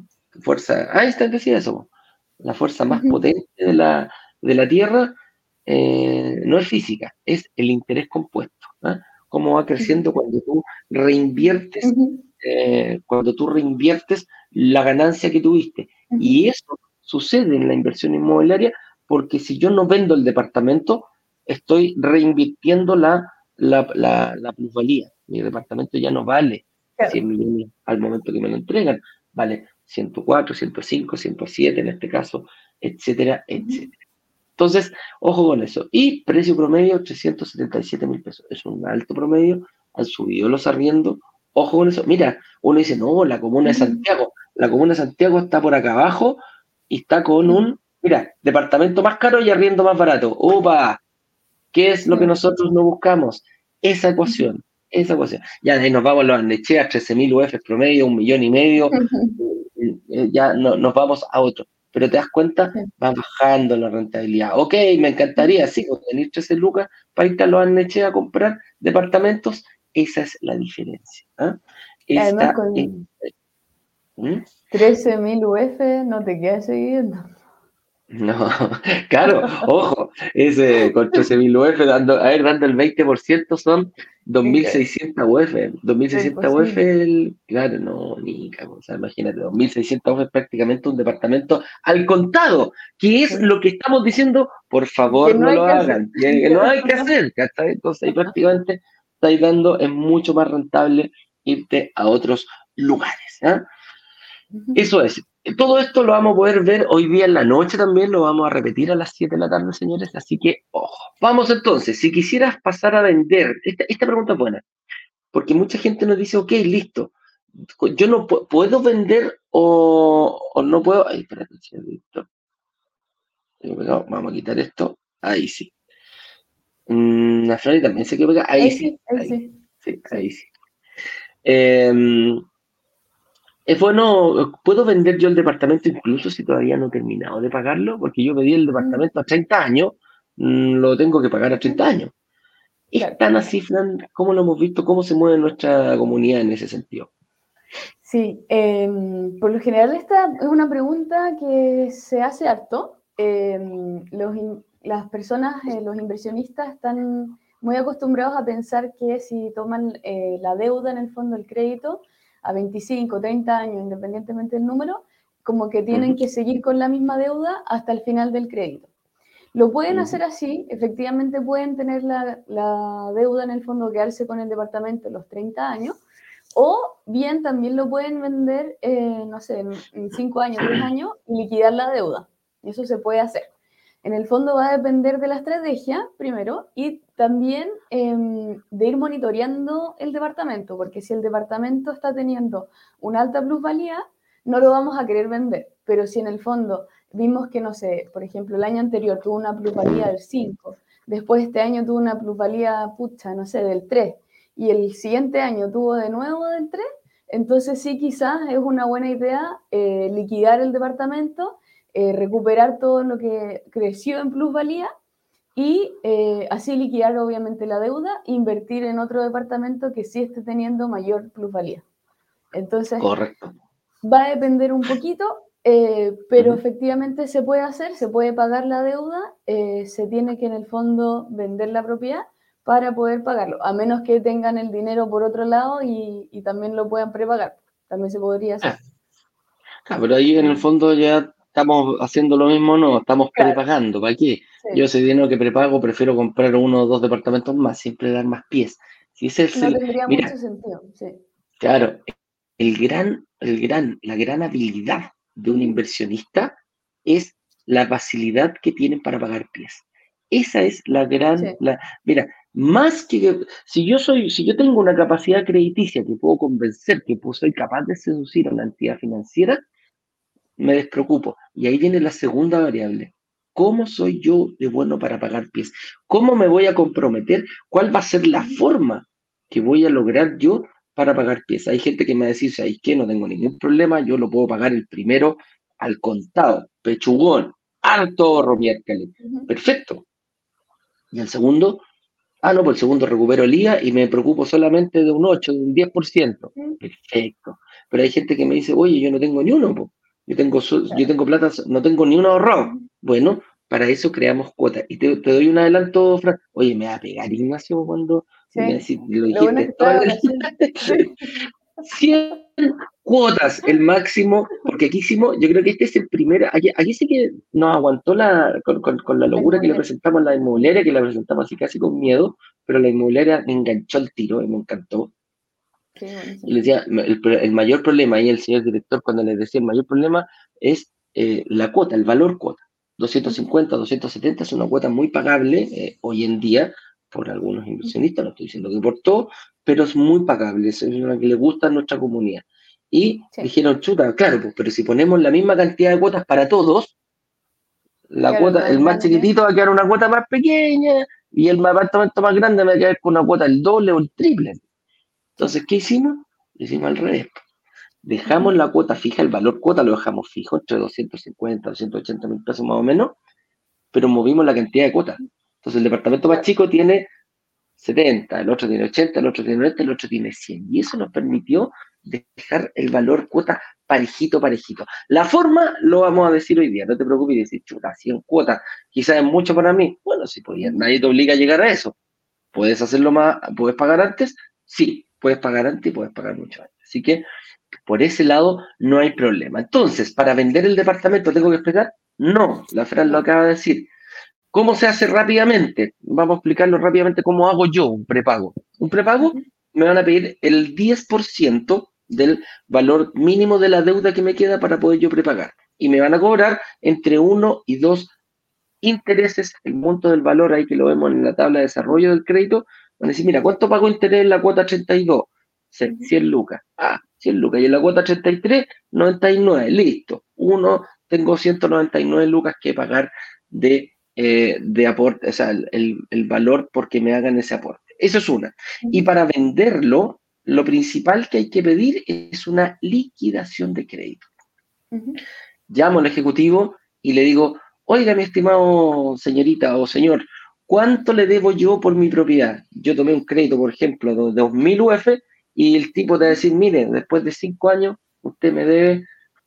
fuerza, Einstein decía eso, la fuerza más potente de la, de la Tierra eh, no es física, es el interés compuesto. ¿ah? Cómo va creciendo cuando tú reinviertes, eh, cuando tú reinviertes la ganancia que tuviste. Y eso sucede en la inversión inmobiliaria porque si yo no vendo el departamento, estoy reinvirtiendo la, la, la, plusvalía. Mi departamento ya no vale 100 millones al momento que me lo entregan, vale 104, 105, 107 en este caso, etcétera, etcétera. Entonces, ojo con eso. Y precio promedio, 377 mil pesos. Es un alto promedio. Han subido los arriendos. Ojo con eso. Mira, uno dice, no, la comuna de Santiago. La comuna de Santiago está por acá abajo y está con un, mira, departamento más caro y arriendo más barato. ¡Opa! ¿Qué es lo que nosotros no buscamos? Esa ecuación. Esa ecuación. Ya de ahí nos vamos a los Arnechea, 13.000 UF promedio, un millón y medio. Eh, ya no, nos vamos a otro. Pero te das cuenta, va bajando la rentabilidad. Ok, me encantaría, sí, tener 13 lucas para irte a los Arnechea a comprar departamentos. Esa es la diferencia. ¿ah? 13.000 ¿Mm? UF, no te quedas siguiendo. No, [LAUGHS] claro, ojo, ese con 13.000 UF, dando, a ver, dando el 20% son 2.600 UF. 2.600 UF, claro, no, ni o sea, imagínate, 2.600 UF es prácticamente un departamento al contado, que es lo que estamos diciendo, por favor no, lo hagan, que, no hay que hacer, Entonces ahí prácticamente estáis dando, es mucho más rentable irte a otros lugares. ¿ah? Eso es. Todo esto lo vamos a poder ver hoy día en la noche también, lo vamos a repetir a las 7 de la tarde, señores, así que ojo. Vamos entonces, si quisieras pasar a vender, esta, pregunta es buena, porque mucha gente nos dice, ok, listo, yo no puedo vender o, no puedo... Ay, espérate, Vamos a quitar esto. Ahí sí. Mm, la Flori también se quedó Ahí, sí. Ahí, sí. sí. Ahí sí. Eh, es bueno, ¿puedo vender yo el departamento incluso si todavía no he terminado de pagarlo? Porque yo pedí el departamento a 30 años, mm, lo tengo que pagar a 30 años. ¿Es tan así, Fran? ¿Cómo lo hemos visto? ¿Cómo se mueve nuestra comunidad en ese sentido? Sí, em, por lo general esta es una pregunta que se hace harto. Em, las personas, eh, los inversionistas están muy acostumbrados a pensar que si toman eh, la deuda en el fondo, el crédito, a 25, 30 años, independientemente del número, como que tienen que seguir con la misma deuda hasta el final del crédito. Lo pueden hacer así, efectivamente pueden tener la, deuda en el fondo, quedarse con el departamento los 30 años, o bien también lo pueden vender, eh, no sé, en 5 años, 10 años y liquidar la deuda. Eso se puede hacer. En el fondo va a depender de la estrategia, primero, y también em, de ir monitoreando el departamento, porque si el departamento está teniendo una alta plusvalía, no lo vamos a querer vender. Pero si en el fondo vimos que, no sé, por ejemplo, el año anterior tuvo una plusvalía del 5, después este año tuvo una plusvalía, pucha, no sé, del 3, y el siguiente año tuvo de nuevo del 3, entonces sí quizás es una buena idea eh, liquidar el departamento eh, recuperar todo lo que creció en plusvalía y eh, así liquidar obviamente la deuda invertir en otro departamento que sí esté teniendo mayor plusvalía. Entonces, Correcto. va a depender un poquito, eh, pero efectivamente se puede hacer, se puede pagar la deuda, se tiene que en el fondo vender la propiedad para poder pagarlo, a menos que tengan el dinero por otro lado y, y también lo puedan prepagar. También se podría hacer. Ah, pero ahí en el fondo ya estamos haciendo lo mismo, no, estamos prepagando. ¿Para qué? Yo ese dinero que prepago prefiero comprar uno o dos departamentos más, siempre dar más pies. Si ese el, tendría mucho sentido, sí. Claro, el gran, el gran, la gran habilidad de un inversionista es la facilidad que tienen para pagar pies. Esa es la gran, la, mira, más que si yo soy, si yo tengo una capacidad crediticia que puedo convencer, que soy capaz de seducir a una entidad financiera, me despreocupo. Y ahí viene la segunda variable. ¿Cómo soy yo de bueno para pagar pies? ¿Cómo me voy a comprometer? ¿Cuál va a ser la forma que voy a lograr yo para pagar pies? Hay gente que me dice, ¿sabes qué? No tengo ningún problema, yo lo puedo pagar el primero al contado, pechugón, alto romiércale. Perfecto. Y el segundo, ah, no, pues el segundo recupero el IA y me preocupo solamente de un 8, de un 10%. Perfecto. Pero hay gente que me dice, oye, yo no tengo ni uno, pues. Yo tengo, yo tengo plata, no tengo ni un ahorrado. Bueno, para eso creamos cuotas. Y te, doy un adelanto, Fran. Oye, me va a pegar Ignacio cuando me lo dijiste. 100 [LAUGHS] cuotas, el máximo, porque aquí hicimos, yo creo que este es el primero, aquí, sí que nos aguantó la, con, la locura que le presentamos a la inmobiliaria, que la presentamos así casi con miedo, pero la inmobiliaria me enganchó el tiro y me encantó. Y le decía, el, mayor problema, y el señor director cuando le decía el mayor problema es eh, la cuota, el valor cuota. 250, 270 es una cuota muy pagable eh, hoy en día por algunos inversionistas, no estoy diciendo que por todo, pero es muy pagable, es una que le gusta a nuestra comunidad. Y dijeron, chuta, claro, pues, pero si ponemos la misma cantidad de cuotas para todos, la cuota, el más chiquitito va a quedar una cuota más pequeña y el apartamento más grande va a quedar con una cuota el doble o el triple. Entonces, ¿qué hicimos? Lo hicimos al revés. Dejamos la cuota fija, el valor cuota lo dejamos fijo entre 250, 280 mil pesos más o menos, pero movimos la cantidad de cuotas. Entonces, el departamento más chico tiene 70, el otro tiene 80, el otro tiene 90, el otro tiene 100. Y eso nos permitió dejar el valor cuota parejito, parejito. La forma lo vamos a decir hoy día, no te preocupes, decir, chuta, 100 cuotas, quizás es mucho para mí. Bueno, si podía, nadie te obliga a llegar a eso. ¿Puedes hacerlo más? ¿Puedes pagar antes? Sí, puedes pagar antes y puedes pagar mucho antes. Así que por ese lado no hay problema. Entonces, para vender el departamento, ¿tengo que explicar? No, la Fran lo acaba de decir. ¿Cómo se hace rápidamente? Vamos a explicarlo rápidamente cómo hago yo un prepago. Un prepago me van a pedir el 10% del valor mínimo de la deuda que me queda para poder yo prepagar. Y me van a cobrar entre uno y dos intereses, el monto del valor ahí que lo vemos en la tabla de desarrollo del crédito. Van a decir, mira, ¿cuánto pago interés en la cuota 32? 100 lucas. Ah, 100 lucas. Y en la cuota 33, 99. Listo. Uno, tengo 199 lucas que pagar de, eh, de aporte, o sea, el, el, valor porque me hagan ese aporte. Eso es una. Y para venderlo, lo principal que hay que pedir es una liquidación de crédito. Llamo al ejecutivo y le digo, oiga, mi estimado señorita o señor, ¿cuánto le debo yo por mi propiedad? Yo tomé un crédito, por ejemplo, de 2.000 UF y el tipo te va a decir, mire, después de cinco años, usted me debe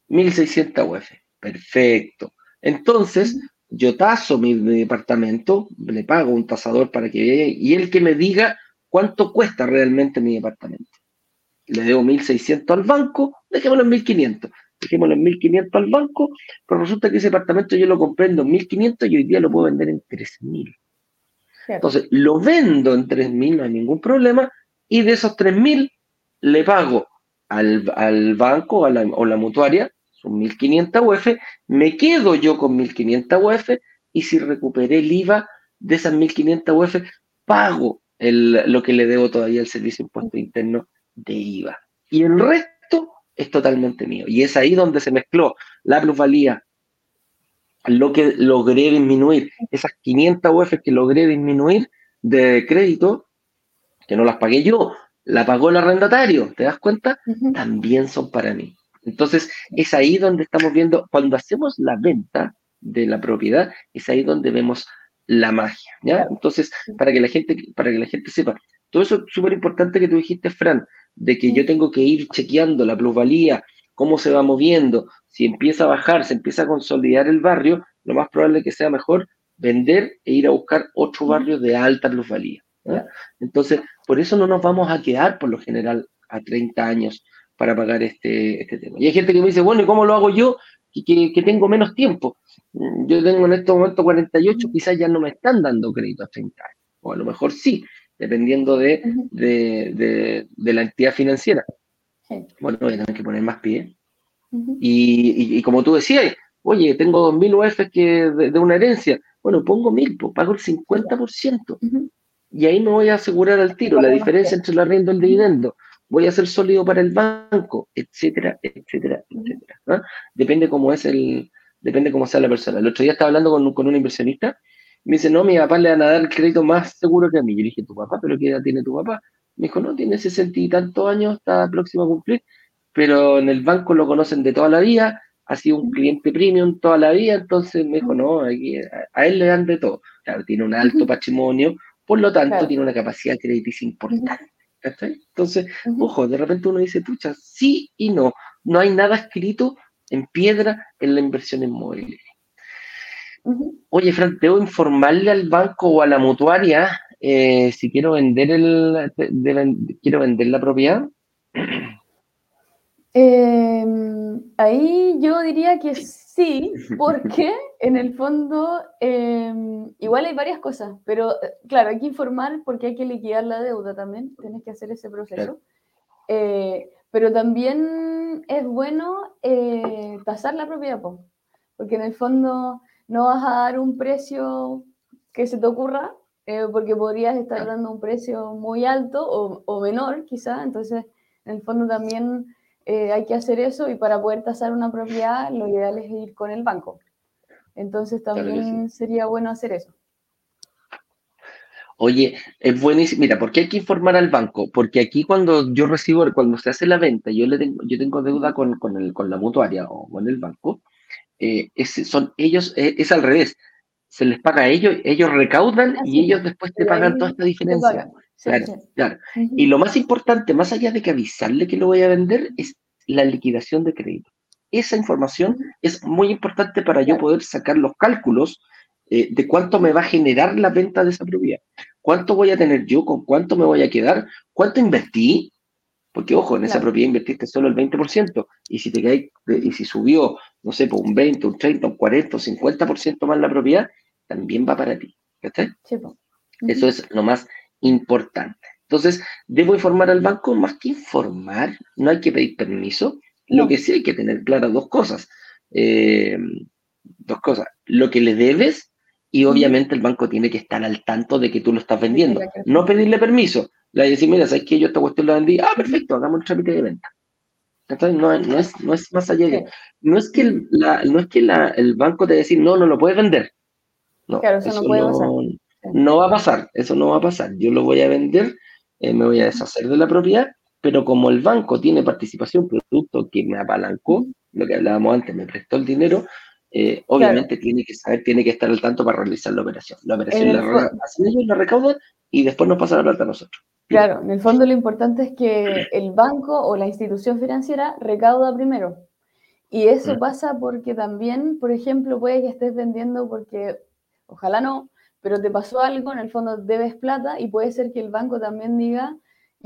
1.600 UF. Perfecto. Entonces, yo taso mi, departamento, le pago un tasador para que vea y él que me diga cuánto cuesta realmente mi departamento. Le debo 1.600 al banco, dejémoslo en 1.500. Dejémoslo en 1.500 al banco, pero resulta que ese departamento yo lo compré en 2.500 y hoy día lo puedo vender en 3.000. Entonces, lo vendo en 3.000, no hay ningún problema, y de esos 3.000 le pago al, banco o, la, mutuaria, son 1.500 UF, me quedo yo con 1.500 UF y si recuperé el IVA de esas 1.500 UF, pago lo que le debo todavía al servicio impuesto interno de IVA. Y el resto es totalmente mío. Y es ahí donde se mezcló la plusvalía, lo que logré disminuir, esas 500 UF que logré disminuir de crédito, que no las pagué yo, la pagó el arrendatario, ¿te das cuenta? También son para mí. Entonces, es ahí donde estamos viendo, cuando hacemos la venta de la propiedad, es ahí donde vemos la magia, ¿ya? Entonces, para que la gente, para que la gente sepa, todo eso es súper importante que tú dijiste, Fran, de que yo tengo que ir chequeando la plusvalía, cómo se va moviendo, si empieza a bajar, se empieza a consolidar el barrio, lo más probable es que sea mejor vender e ir a buscar otro barrio de alta plusvalía. Entonces, por eso no nos vamos a quedar por lo general a 30 años para pagar este, este tema. Y hay gente que me dice, bueno, ¿y cómo lo hago yo? Que, que, tengo menos tiempo. Mm, yo tengo en este momento 48, quizás ya no me están dando crédito a 30 años. O a lo mejor sí, dependiendo de, de, de, la entidad financiera. Bueno, voy a tener que poner más pie. y, y, como tú decías, oye, tengo 2.000 UF que de, una herencia. Bueno, pongo 1.000, pues, pago el 50% y ahí me voy a asegurar al tiro la diferencia entre el arriendo y el dividendo. Voy a ser sólido para el banco, etcétera, etcétera, etcétera. Depende cómo es el, depende cómo sea la persona. El otro día estaba hablando con, con un inversionista, me dice, no, mi papá le van a dar el crédito más seguro que a mí. Yo le dije, ¿tu papá? ¿Pero qué edad tiene tu papá? Me dijo, no, tiene sesenta y tantos años, está próximo a cumplir, pero en el banco lo conocen de toda la vida, ha sido un cliente premium toda la vida, entonces me dijo, no, a, a él le dan de todo. Claro, tiene un alto patrimonio, por lo tanto, tiene una capacidad crediticia importante. Entonces, ojo, de repente uno dice, pucha, sí y no. No hay nada escrito en piedra en la inversión inmobiliaria. Oye, Fran, ¿debo informarle al banco o a la mutuaria eh, si quiero vender el quiero vender la propiedad? [CLEARS THROAT] Em, ahí yo diría que sí, porque [LAUGHS] en el fondo em, igual hay varias cosas, pero eh, claro, hay que informar porque hay que liquidar la deuda también, tienes que hacer ese proceso. Eh, pero también es bueno tasar la propiedad, porque en el fondo no vas a dar un precio que se te ocurra, porque podrías estar dando un precio muy alto o, o menor quizá, entonces en el fondo también eh, hay que hacer eso y para poder tasar una propiedad lo ideal es ir con el banco. Entonces también sería bueno hacer eso. Oye, es buenísimo. Mira, ¿por qué hay que informar al banco? Porque aquí cuando yo recibo, cuando se hace la venta, yo le tengo, yo tengo deuda con, con, el, con la mutuaria o con el banco, eh, es, son ellos, eh, es, al revés. Se les paga a ellos, ellos recaudan y ellos después te pagan toda esta diferencia. Claro, claro. Y lo más importante, más allá de que avisarle que lo voy a vender, es la liquidación de crédito. Esa información es muy importante para yo poder sacar los cálculos eh, de cuánto me va a generar la venta de esa propiedad. ¿Cuánto voy a tener yo? ¿Con cuánto me voy a quedar? ¿Cuánto invertí? Porque, ojo, en esa propiedad invertiste solo el 20%. Y si te cae, y si subió, no sé, por un 20, un 30, un 40, un 50% más la propiedad, también va para ti. Eso es lo más importante. Entonces, debo informar al banco, más que informar, no hay que pedir permiso. Lo que sí hay que tener claras dos cosas. Eh, dos cosas. Lo que le debes y obviamente el banco tiene que estar al tanto de que tú lo estás vendiendo. No pedirle permiso. Le decir, mira, ¿sabes que yo esta cuestión la vendí? Ah, perfecto, hagamos el trámite de venta. Entonces, no, es, no es más allá de... No es que, el, no es que el banco te decir, no, no lo puedes vender. No, claro, eso, no puede pasar. No va a pasar, eso no va a pasar. Yo lo voy a vender, eh, me voy a deshacer de la propiedad, pero como el banco tiene participación producto que me apalancó, lo que hablábamos antes, me prestó el dinero, eh, obviamente tiene que saber, tiene que estar al tanto para realizar la operación. La operación la, la recaudan y después nos pasa la plata a nosotros. Claro, en el fondo lo importante es que el banco o la institución financiera recauda primero. Y eso mm. pasa porque también, por ejemplo, puede que estés vendiendo porque, ojalá no, pero te pasó algo, en el fondo debes plata y puede ser que el banco también diga,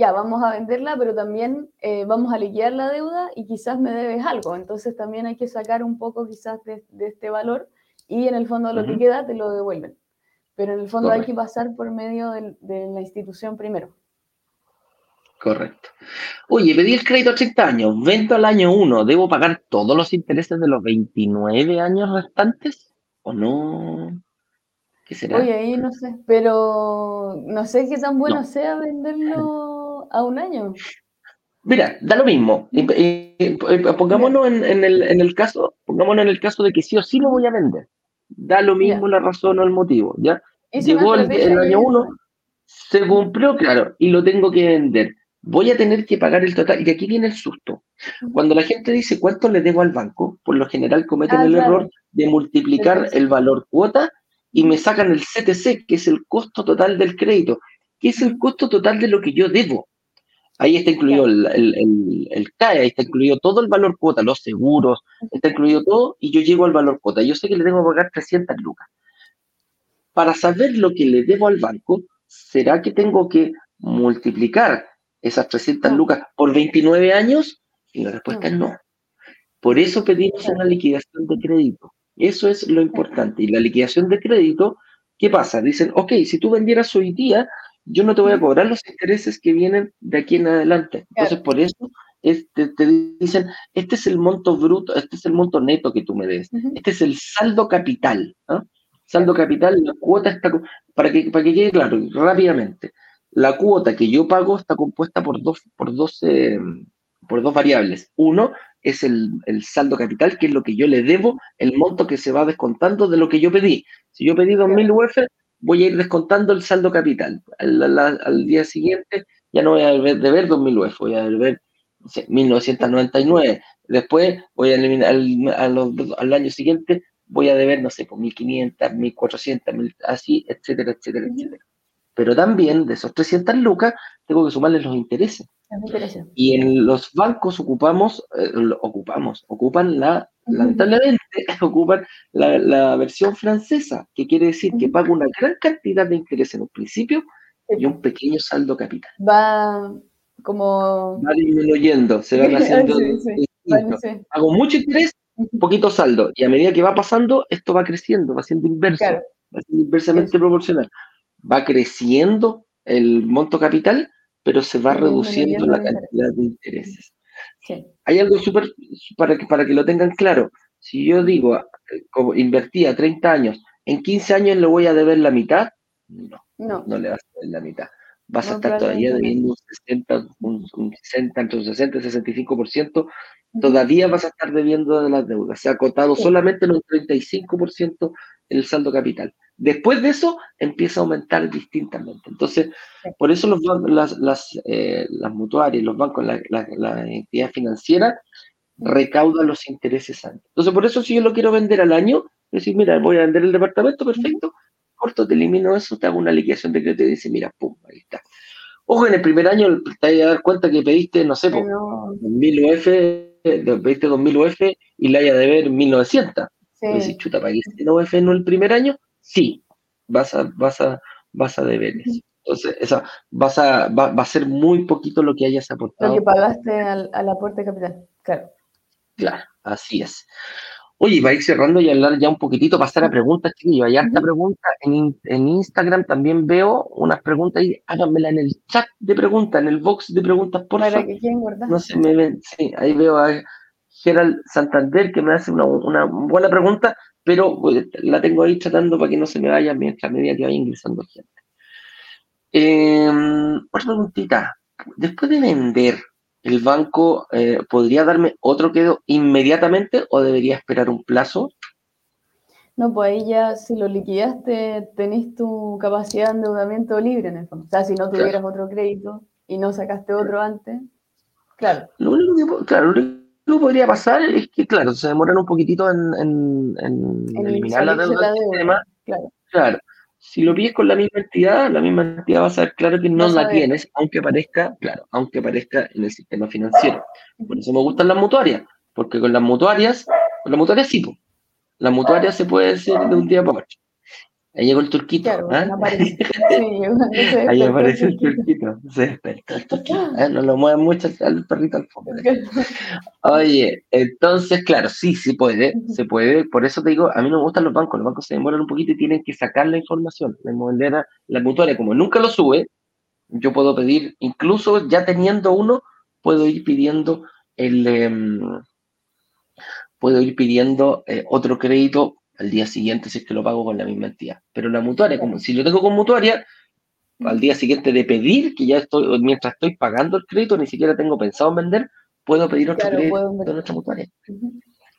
ya, vamos a venderla, pero también eh, vamos a liquidar la deuda y quizás me debes algo. Entonces también hay que sacar un poco quizás de, este valor y en el fondo lo que queda te lo devuelven. Pero en el fondo hay que pasar por medio de, la institución primero. Correcto. Oye, pedí el crédito a 30 años, vendo al año 1, ¿debo pagar todos los intereses de los 29 años restantes o no? ¿Qué será? Oye, ahí no sé, pero no sé qué tan bueno sea venderlo a un año. Mira, da lo mismo. pongámonos en, el, caso, pongámonos en el caso de que sí o sí lo voy a vender. Da lo mismo la razón o el motivo, ¿ya? Llegó el, año uno, se cumplió, claro, y lo tengo que vender. Voy a tener que pagar el total. Y aquí viene el susto. Cuando la gente dice cuánto le debo al banco, por lo general cometen ah, el error de multiplicar el valor cuota y me sacan el CTC, que es el costo total del crédito, que es el costo total de lo que yo debo. Ahí está incluido el, el, CAE, ahí está incluido todo el valor cuota, los seguros, está incluido todo, y yo llego al valor cuota. Yo sé que le tengo que pagar 300 lucas. Para saber lo que le debo al banco, ¿será que tengo que multiplicar esas 300 lucas por 29 años? Y la respuesta es no. Por eso pedimos una liquidación de crédito. Eso es lo importante. Y la liquidación de crédito, ¿qué pasa? Dicen, ok, si tú vendieras hoy día, yo no te voy a cobrar los intereses que vienen de aquí en adelante. Entonces, por eso este, te dicen, este es el monto bruto, este es el monto neto que tú me debes, este es el saldo capital. Saldo capital, la cuota está, para que, para que quede claro, rápidamente, la cuota que yo pago está compuesta por dos, por dos, por dos variables. Uno es el, el, saldo capital, que es lo que yo le debo, el monto que se va descontando de lo que yo pedí. Si yo pedí 2.000 UF, voy a ir descontando el saldo capital. Al, día siguiente ya no voy a deber 2.000 UF, voy a deber 1999. Después voy a eliminar al, año siguiente, voy a deber, no sé, por 1.500, 1.400, así, etcétera, etcétera, etcétera. Pero también de esos 300 lucas tengo que sumarles los intereses. Y en los bancos ocupamos, eh, ocupamos, ocupan la lamentablemente [LAUGHS] ocupan la, versión francesa, que quiere decir que pago una gran cantidad de interés en un principio y un pequeño saldo capital. Va como... Va disminuyendo, se van [LAUGHS] haciendo... Hago mucho interés, poquito saldo, y a medida que va pasando, esto va creciendo, va siendo inverso, va siendo inversamente proporcional. Va creciendo el monto capital, pero se va reduciendo la cantidad de intereses. Hay algo súper, para que, para que lo tengan claro. Si yo digo, como invertía 30 años, en 15 años le voy a deber la mitad, no, no, le vas a deber la mitad. Vas a estar todavía debiendo un 60, un, 60, entre un 60 y 65%, todavía vas a estar debiendo de las deudas. Se ha acotado solamente en un 35% el saldo capital. Después de eso empieza a aumentar distintamente. Entonces, por eso los, las, las, eh, las mutuarias, los bancos, la, la, entidad financiera recaudan los intereses antes. Entonces, por eso si yo lo quiero vender al año, decir, mira, voy a vender el departamento, perfecto, corto, te elimino eso, te hago una liquidación de crédito y dice, mira, pum, ahí está. Ojo, en el primer año te vas a dar cuenta que pediste, no sé, por mil UF 20 2000 UF y la haya de ver 1900. Sí. Si chuta, ¿pagué UF en el primer año? Sí, vas a, vas a, vas a deber eso. Entonces, esa, vas a, va, a ser muy poquito lo que hayas aportado. Lo que pagaste al, al aporte capital, claro. Claro, así es. Oye, va a ir cerrando y hablar ya un poquitito, pasar a preguntas, chiquillos. Hay harta pregunta. En, en, Instagram también veo unas preguntas y háganmela en el chat de preguntas, en el box de preguntas, por favor. Para que queden guardadas. No se me ven. Sí, ahí veo a Gerald Santander que me hace una, una buena pregunta, pero pues, la tengo ahí tratando para que no se me vaya mientras media que vaya ingresando gente. Eh, otra preguntita. Después de vender ¿el banco eh, podría darme otro quedo inmediatamente o debería esperar un plazo? No, pues ahí ya si lo liquidaste, tenés tu capacidad de endeudamiento libre en el fondo. O sea, si no tuvieras otro crédito y no sacaste otro antes, claro. Lo único que, claro, lo único que podría pasar es que, claro, se demoran un poquitito en, eliminar la deuda. Claro. claro. Si lo pides con la misma entidad, la misma entidad va a saber claro que no la tienes, aunque parezca, claro, aunque parezca en el sistema financiero. Por eso me gustan las mutuarias, porque con las mutuarias, con las mutuarias sí, las mutuarias se puede hacer de un día para otro. Ahí llegó el turquito. ¿ah? [LAUGHS] Ahí aparece el turquito. Se despertó el turquito. ¿eh? No lo mueve mucho el perrito al fondo. Oye, entonces, claro, sí, sí puede, se puede. Por eso te digo, a mí no me gustan los bancos. Los bancos se demoran un poquito y tienen que sacar la información. La, la mutuaria, como nunca lo sube, yo puedo pedir, incluso ya teniendo uno, puedo ir pidiendo el. Em, puedo ir pidiendo eh, otro crédito al día siguiente si es que lo pago con la misma entidad. Pero la mutuaria, como si lo tengo con mutuaria, al día siguiente de pedir, que ya estoy, mientras estoy pagando el crédito, ni siquiera tengo pensado en vender, puedo pedir otro crédito de nuestra mutuaria.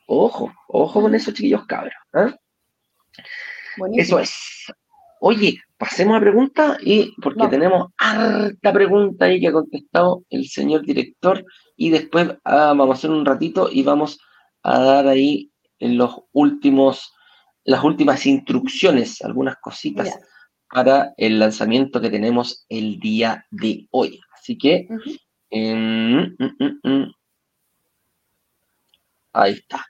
Ojo, ojo con eso, chiquillos cabros. ¿eh? Eso es. Oye, pasemos a pregunta y porque tenemos harta pregunta ahí que ha contestado el señor director y después ah, vamos a hacer un ratito y vamos a dar ahí en los últimos las últimas instrucciones, algunas cositas para el lanzamiento que tenemos el día de hoy. Así que, em, mm, mm, mm, ahí está.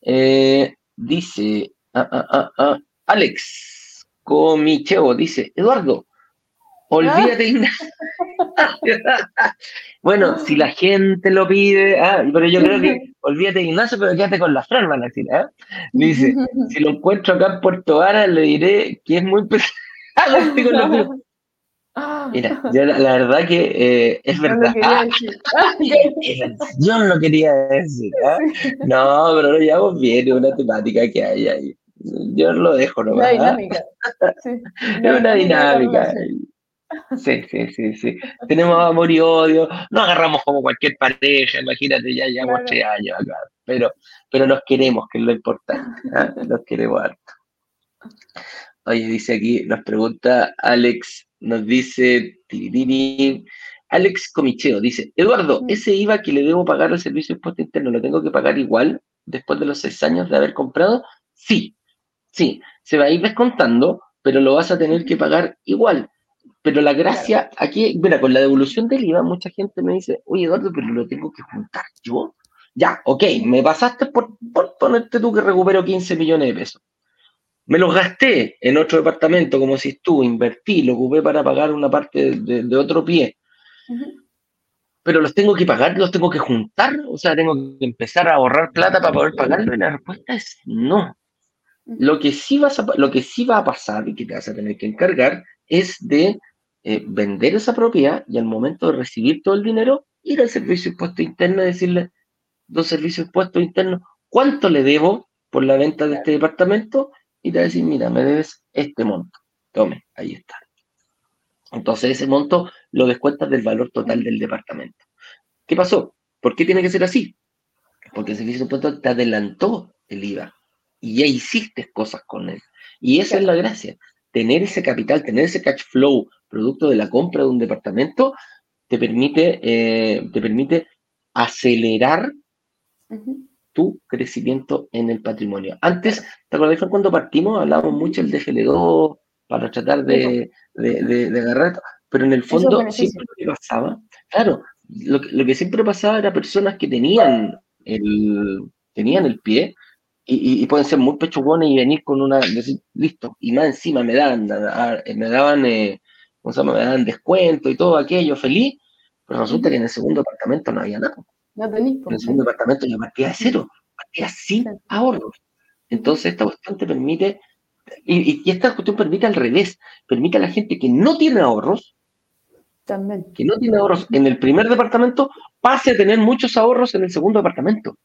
Eh, dice, ah, ah, ah, Alex Comicheo, dice, Eduardo, olvídate, [LAUGHS] bueno, si la gente lo pide, ah, pero yo creo que olvídate Ignacio, pero quédate con la Fran, van a decir, ¿eh? Dice, si lo encuentro acá en Puerto Vara, le diré que es muy pesado. [LAUGHS] Mira, yo la, verdad que eh, [LAUGHS] es verdad. yo no lo quería decir. ¿eh? No, pero lo llevamos bien, una temática que hay ahí. Yo lo dejo nomás. Una ¿ah? dinámica. Sí. Es una dinámica. Sí, sí, sí, sí. Tenemos amor y odio. No agarramos como cualquier pareja, imagínate, ya llevamos tres años acá. Pero, pero nos queremos, que es lo importante. ¿ah? Nos queremos harto. Oye, dice aquí, nos pregunta Alex, nos dice, Alex Comicheo, dice, Eduardo, ese IVA que le debo pagar al servicio de impuesto interno, ¿lo tengo que pagar igual después de los seis años de haber comprado? Sí, sí, se va a ir descontando, pero lo vas a tener que pagar igual. Pero la gracia aquí, mira, con la devolución del IVA, mucha gente me dice, oye Eduardo, pero lo tengo que juntar yo. Ya, ok, me pasaste por, ponerte tú que recupero 15 millones de pesos. Me los gasté en otro departamento, como si estuvo, invertí, lo ocupé para pagar una parte de, otro pie. Pero los tengo que pagar, los tengo que juntar, o sea, tengo que empezar a ahorrar plata para poder pagarlo. Y la respuesta es no. Lo que sí, vas lo que sí va a pasar y que te vas a tener que encargar es de eh, vender esa propiedad y al momento de recibir todo el dinero, ir al servicio de impuesto interno y decirle, dos servicios de impuesto interno, ¿cuánto le debo por la venta de este departamento? Y te decir, mira, me debes este monto. Tome, ahí está. Entonces ese monto lo descuentas del valor total del departamento. ¿Qué pasó? ¿Por qué tiene que ser así? Porque el servicio de impuesto te adelantó el IVA y ya hiciste cosas con él. Y esa es la gracia tener ese capital, tener ese cash flow producto de la compra de un departamento, te permite, eh, te permite acelerar tu crecimiento en el patrimonio. Antes, ¿te acuerdas cuando partimos? Hablábamos mucho del DFL2 para tratar de, de, agarrar, pero en el fondo siempre lo que pasaba, claro, lo, lo, que siempre pasaba era personas que tenían el, tenían el pie y, pueden ser muy pechugones y venir con una, decir, listo, y más encima me daban, me daban, eh, me daban descuento y todo aquello, feliz, pero resulta que en el segundo departamento no había nada. No En el segundo departamento yo partía de cero, partía sin ahorros. Entonces esta cuestión te permite, y, y, esta cuestión permite al revés, permite a la gente que no tiene ahorros, También. que no tiene ahorros en el primer departamento, pase a tener muchos ahorros en el segundo departamento.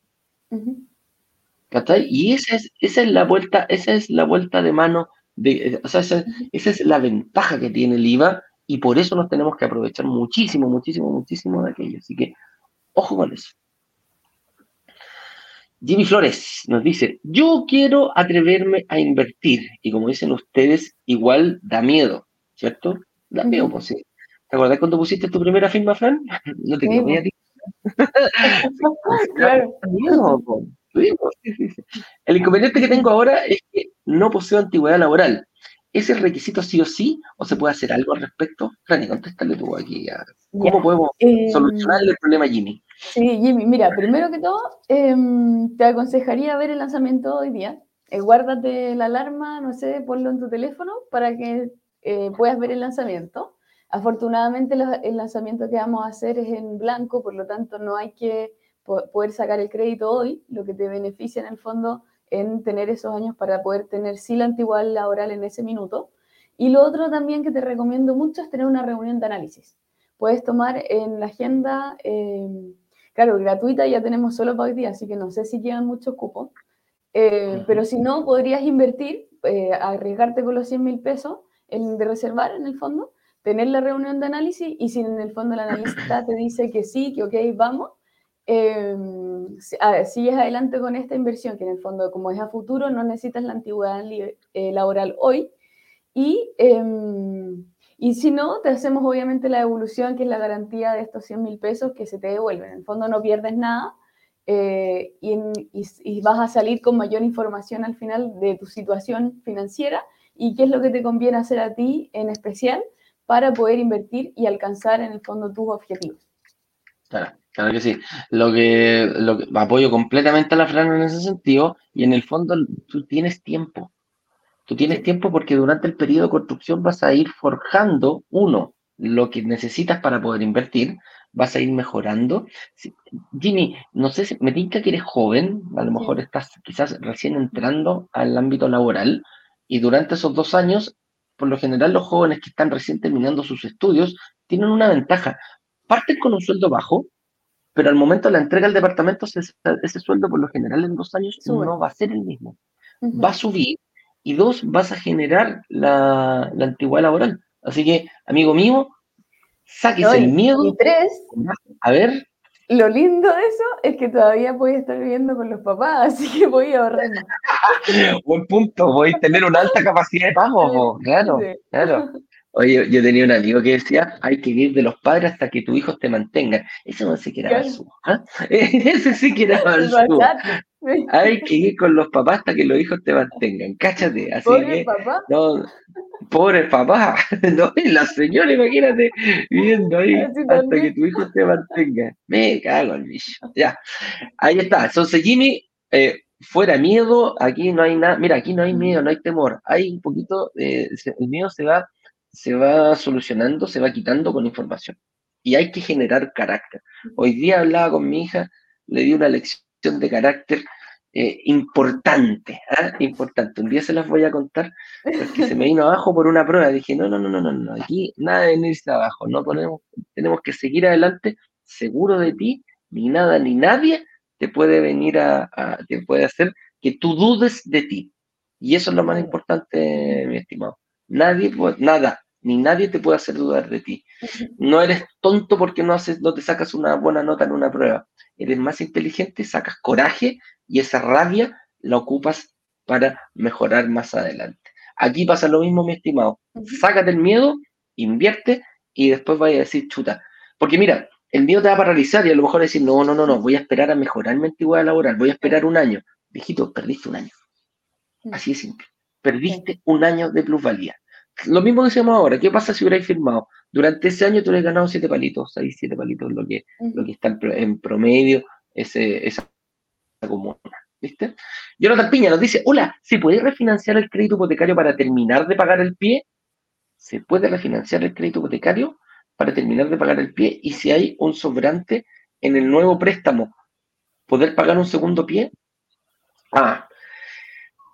Y esa es, esa es la vuelta, esa es la vuelta de mano, de, o sea, esa, es la ventaja que tiene el IVA y por eso nos tenemos que aprovechar muchísimo, muchísimo, muchísimo de aquello. Así que, ojo con eso. Jimmy Flores nos dice, yo quiero atreverme a invertir. Y como dicen ustedes, igual da miedo, ¿cierto? Da miedo, pues sí. ¿Te acuerdas cuando pusiste tu primera firma, Fran? [LAUGHS] No te sí, a ti. [LAUGHS] claro. El inconveniente que tengo ahora es que no poseo antigüedad laboral. ¿Es el requisito sí o sí? ¿O se puede hacer algo al respecto? Rani, contéstale tú aquí. ¿Cómo podemos eh, solucionar el problema, Jimmy? Sí, Jimmy, mira, primero que todo, em, te aconsejaría ver el lanzamiento hoy día. Eh, guárdate la alarma, no sé, ponlo en tu teléfono para que eh, puedas ver el lanzamiento. Afortunadamente, el lanzamiento que vamos a hacer es en blanco, por lo tanto, no hay que poder sacar el crédito hoy, lo que te beneficia en el fondo en tener esos años para poder tener sí la antigüedad laboral en ese minuto. Y lo otro también que te recomiendo mucho es tener una reunión de análisis. Puedes tomar en la agenda, em, claro, gratuita ya tenemos solo para hoy día, así que no sé si llegan muchos cupos, eh, pero si no, podrías invertir, eh, arriesgarte con los 100 mil pesos en, de reservar en el fondo, tener la reunión de análisis y si en el fondo el analista te dice que sí, que ok, vamos, eh, sigues adelante con esta inversión, que en el fondo, como es a futuro, no necesitas la antigüedad eh, laboral hoy. Y, em, y si no, te hacemos obviamente la devolución, que es la garantía de estos 100 mil pesos que se te devuelven. En el fondo no pierdes nada eh, y, y, vas a salir con mayor información al final de tu situación financiera y qué es lo que te conviene hacer a ti en especial para poder invertir y alcanzar en el fondo tus objetivos. Claro. Claro que sí. Lo que, lo que apoyo completamente a la Fran en ese sentido, y en el fondo tú tienes tiempo. Tú tienes tiempo porque durante el periodo de construcción vas a ir forjando, uno, lo que necesitas para poder invertir, vas a ir mejorando. Jimmy, no sé si me tinca que eres joven, a lo mejor estás quizás recién entrando al ámbito laboral, y durante esos dos años, por lo general los jóvenes que están recién terminando sus estudios tienen una ventaja. Parten con un sueldo bajo, pero al momento de la entrega al departamento, ese, sueldo por lo general en dos años no va a ser el mismo. Va a subir y dos, vas a generar la, la antigüedad laboral. Así que, amigo mío, sáquese el miedo. Y tres, a ver. Lo lindo de eso es que todavía puedes estar viviendo con los papás, [LAUGHS] así que voy a ahorrar. [LAUGHS] Buen punto, voy a tener una alta capacidad de pago, claro, claro. Oye, yo tenía un amigo que decía, hay que vivir de los padres hasta que tus hijos te mantengan. Eso no sé qué era su. ¿ah? [LAUGHS] Ese sí que era [LAUGHS] Hay que ir con los papás hasta que los hijos te mantengan. Cáchate. Así pobre papá. No, pobre papá. [LAUGHS] No, la señora, imagínate, viviendo ahí hasta que tu hijo te mantenga. Me cago en bicho. Ya. Ahí está. Entonces, Jimmy, eh, fuera miedo, aquí no hay nada. Mira, aquí no hay miedo, no hay temor. Hay un poquito, eh, el miedo se va se va solucionando, se va quitando con información. Y hay que generar carácter. Hoy día hablaba con mi hija, le di una lección de carácter eh, importante, ¿ah? importante. Un día se las voy a contar, porque se me vino abajo por una prueba. Dije, no, no, no, no, no, no, aquí nada de venirse abajo, no ponemos, tenemos que seguir adelante, seguro de ti, ni nada ni nadie te puede venir a, te puede hacer que tú dudes de ti. Y eso es lo más importante, mi estimado. Nadie, nada, ni nadie te puede hacer dudar de ti. No eres tonto porque no, haces, no te sacas una buena nota en una prueba. Eres más inteligente, sacas coraje y esa rabia la ocupas para mejorar más adelante. Aquí pasa lo mismo, mi estimado. Sácate el miedo, invierte y después vaya a decir chuta. Porque mira, el miedo te va a paralizar y a lo mejor decir, no, no, no, no, voy a esperar a mejorar mi antigüedad laboral, voy a esperar un año. Viejito, perdiste un año. Así de simple. Perdiste un año de plusvalía lo mismo decíamos ahora, ¿qué pasa si hubierais firmado? Durante ese año tú hubieras ganado siete palitos, seis, siete palitos, lo que, lo que está en promedio, ese, esa comuna. ¿Viste? Jonathan Piña nos dice, hola, ¿se puede refinanciar el crédito hipotecario para terminar de pagar el pie? ¿Se puede refinanciar el crédito hipotecario para terminar de pagar el pie? Y si hay un sobrante en el nuevo préstamo, ¿poder pagar un segundo pie? Ah,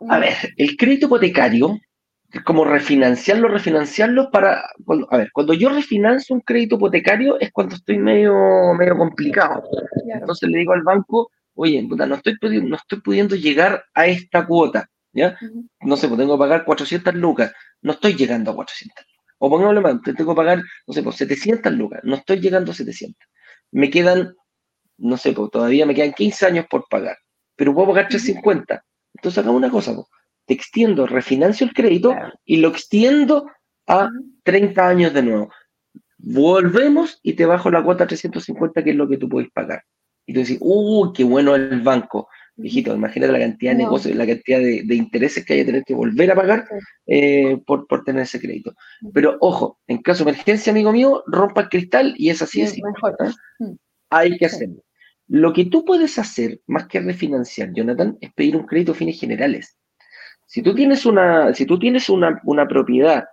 a ver, el crédito hipotecario como refinanciarlo, refinanciarlo para, a ver, cuando yo refinancio un crédito hipotecario es cuando estoy medio, medio complicado. Entonces le digo al banco, oye, no estoy, pudiendo, no estoy pudiendo llegar a esta cuota, ¿ya? No sé, pues tengo que pagar 400 lucas, no estoy llegando a 400 O pongámoslo más, tengo que pagar, no sé, pues 700 lucas, no estoy llegando a 700. Me quedan, no sé, pues todavía me quedan 15 años por pagar, pero puedo pagar 350. Entonces hagamos una cosa, pues, te extiendo, refinancio el crédito y lo extiendo a 30 años de nuevo. Volvemos y te bajo la cuota a 350, que es lo que tú puedes pagar. Y tú dices, ¡uy, qué bueno el banco! Hijito, imagínate la cantidad de negocios, la cantidad de, intereses que hay que tener que volver a pagar eh, por, tener ese crédito. Pero ojo, en caso de emergencia, amigo mío, rompa el cristal y es así. es mejor. Hay que hacerlo. Lo que tú puedes hacer, más que refinanciar, Jonathan, es pedir un crédito a fines generales. Si tú tienes una, si tú tienes una, una propiedad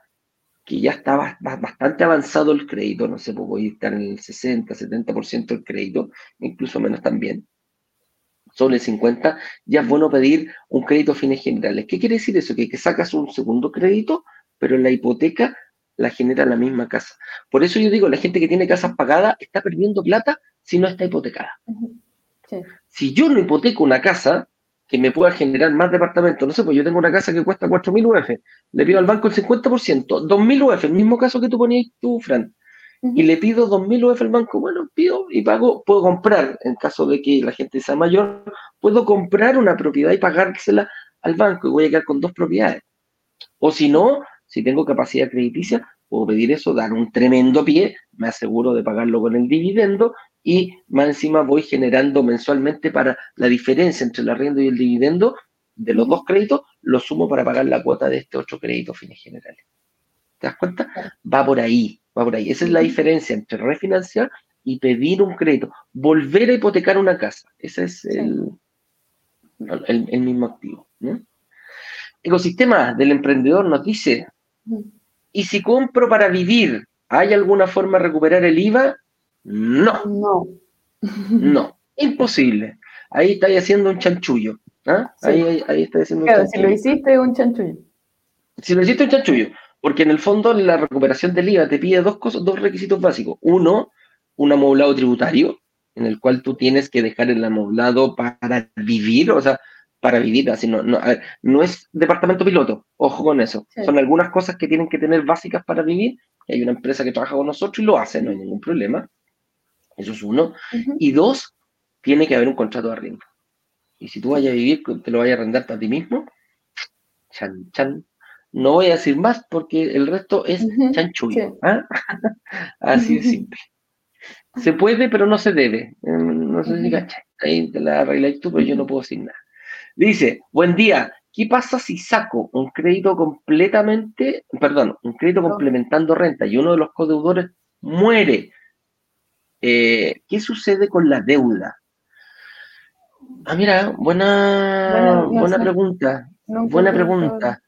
que ya está bastante avanzado el crédito, no sé, a estar en el 60, 70% del crédito, incluso menos también, sobre el 50, ya es bueno pedir un crédito a fines generales. ¿Qué quiere decir eso? Que, que sacas un segundo crédito, pero la hipoteca la genera la misma casa. Por eso yo digo, la gente que tiene casas pagadas está perdiendo plata si no está hipotecada. Si yo no hipoteco una casa, que me pueda generar más departamentos. No sé, pues yo tengo una casa que cuesta 4.000 UF, le pido al banco el 50%, 2.000 UF, el mismo caso que tú ponías tú, Fran, y le pido 2.000 UF al banco, bueno, pido y pago, puedo comprar, en caso de que la gente sea mayor, puedo comprar una propiedad y pagársela al banco y voy a quedar con dos propiedades. O si no, si tengo capacidad crediticia, puedo pedir eso, dar un tremendo pie, me aseguro de pagarlo con el dividendo y más encima voy generando mensualmente para la diferencia entre el arriendo y el dividendo de los dos créditos, lo sumo para pagar la cuota de este otro crédito fines generales. ¿Te das cuenta? Va por ahí, va por ahí. Esa es la diferencia entre refinanciar y pedir un crédito. Volver a hipotecar una casa. Ese es el, el, mismo activo. Ecosistema del emprendedor nos dice, ¿y si compro para vivir, hay alguna forma de recuperar el IVA? No. No. No. [LAUGHS] Imposible. Ahí estáis haciendo un chanchullo. ¿ah? Ahí, ahí, haciendo un chanchullo. si lo hiciste, un chanchullo. Si lo hiciste, un chanchullo. Porque en el fondo la recuperación del IVA te pide dos cosas, dos requisitos básicos. Uno, un amoblado tributario, en el cual tú tienes que dejar el amoblado para vivir, o sea, para vivir, así no, no, no es departamento piloto, ojo con eso. Son algunas cosas que tienen que tener básicas para vivir. Hay una empresa que trabaja con nosotros y lo hace, no hay ningún problema. Eso es uno. Y dos, tiene que haber un contrato de arriendo. Y si tú vayas a vivir, te lo vayas a arrendar para ti mismo, chan, chan. No voy a decir más porque el resto es chanchullo. ¿ah? [LAUGHS] Así de simple. Se puede, pero no se debe. Mm, no sé si cachai. Ahí te la arregláis tú, pero yo no puedo decir nada. Dice, buen día. ¿Qué pasa si saco un crédito completamente, perdón, un crédito complementando renta y uno de los codeudores muere? Eh, ¿Qué sucede con la deuda? Ah, mira, buena, buena pregunta. buena pregunta.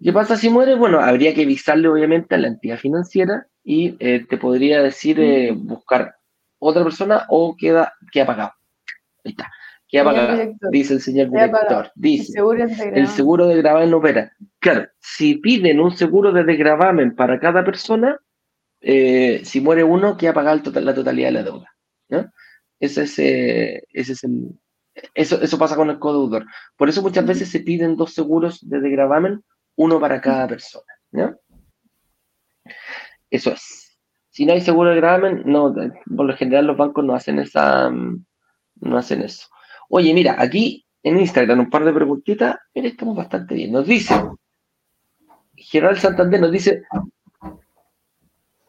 ¿Qué pasa si muere? Bueno, habría que avisarle obviamente a la entidad financiera y eh, te podría decir eh, buscar otra persona o queda, queda pagado. Ahí está. Queda pagado, dice el señor director. Dice, el seguro de gravamen opera. Claro, si piden un seguro de desgravamen para cada persona, eh, si muere uno, queda pagada la totalidad de la deuda. Ese es, eh, ese es el, eso, eso pasa con el codeudor. Por eso muchas veces se piden dos seguros de desgravamen, uno para cada persona. Eso es. Si no hay seguro de gravamen, no, por lo general los bancos no hacen esa, no hacen eso. Oye, mira, aquí en Instagram un par de preguntitas, mira, estamos bastante bien. Nos dice, Gerald Santander nos dice,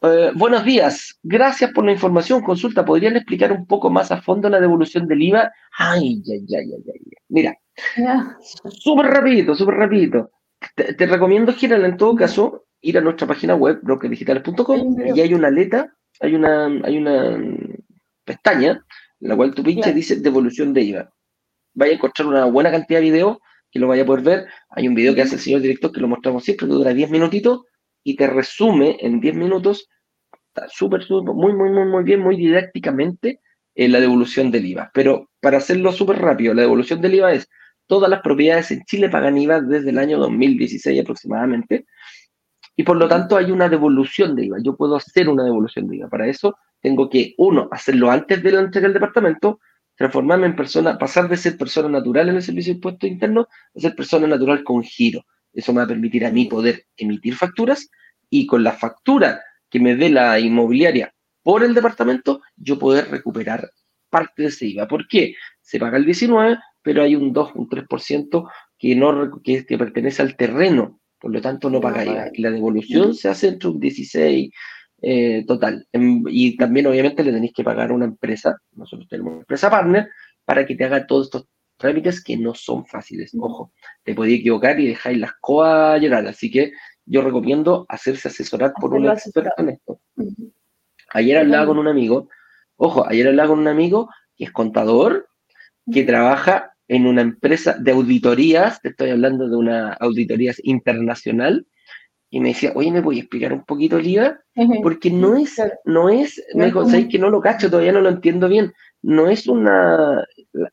eh, buenos días, gracias por la información. Consulta, ¿podrían explicar un poco más a fondo la devolución del IVA? Ay, ay, ay, ay, ay. Mira, súper rapidito, súper rapidito. Te, recomiendo, Giral, en todo caso, ir a nuestra página web, brokerdigitales.com, y hay una letra, hay una, hay una pestaña, en la cual tu pinche dice devolución de IVA. vaya a encontrar una buena cantidad de videos que lo vaya a poder ver. Hay un video que hace el señor director que lo mostramos siempre, que dura 10 minutitos y te resume en 10 minutos, súper, muy, muy, muy, muy bien, muy didácticamente, eh, la devolución del IVA. Pero para hacerlo súper rápido, la devolución del IVA es todas las propiedades en Chile pagan IVA desde el año 2016 aproximadamente. Y por lo tanto hay una devolución de IVA. Yo puedo hacer una devolución de IVA. Para eso tengo que, uno, hacerlo antes de la entrega del departamento, transformarme en persona, pasar de ser persona natural en el servicio de impuestos internos a ser persona natural con giro. Eso me va a permitir a mí poder emitir facturas y con la factura que me dé la inmobiliaria por el departamento, yo poder recuperar parte de ese IVA. ¿Por qué? Se paga el 19, pero hay un 2, un 3% que, no, que, que pertenece al terreno por lo tanto no paga IVA. Y la devolución se hace entre un 16 eh, total. Em, y también obviamente le tenéis que pagar a una empresa, nosotros tenemos una empresa partner, para que te haga todos estos trámites que no son fáciles. Ojo, te podéis equivocar y dejáis las coas llorar. Así que yo recomiendo hacerse asesorar por un experto en esto. Ayer hablaba con un amigo, ojo, ayer hablaba con un amigo que es contador, que trabaja en una empresa de auditorías, te estoy hablando de una auditoría internacional, y me decía, oye, ¿me voy a explicar un poquito el IVA? Porque no es, no es, me dijo, que no lo cacho, todavía no lo entiendo bien. No es una,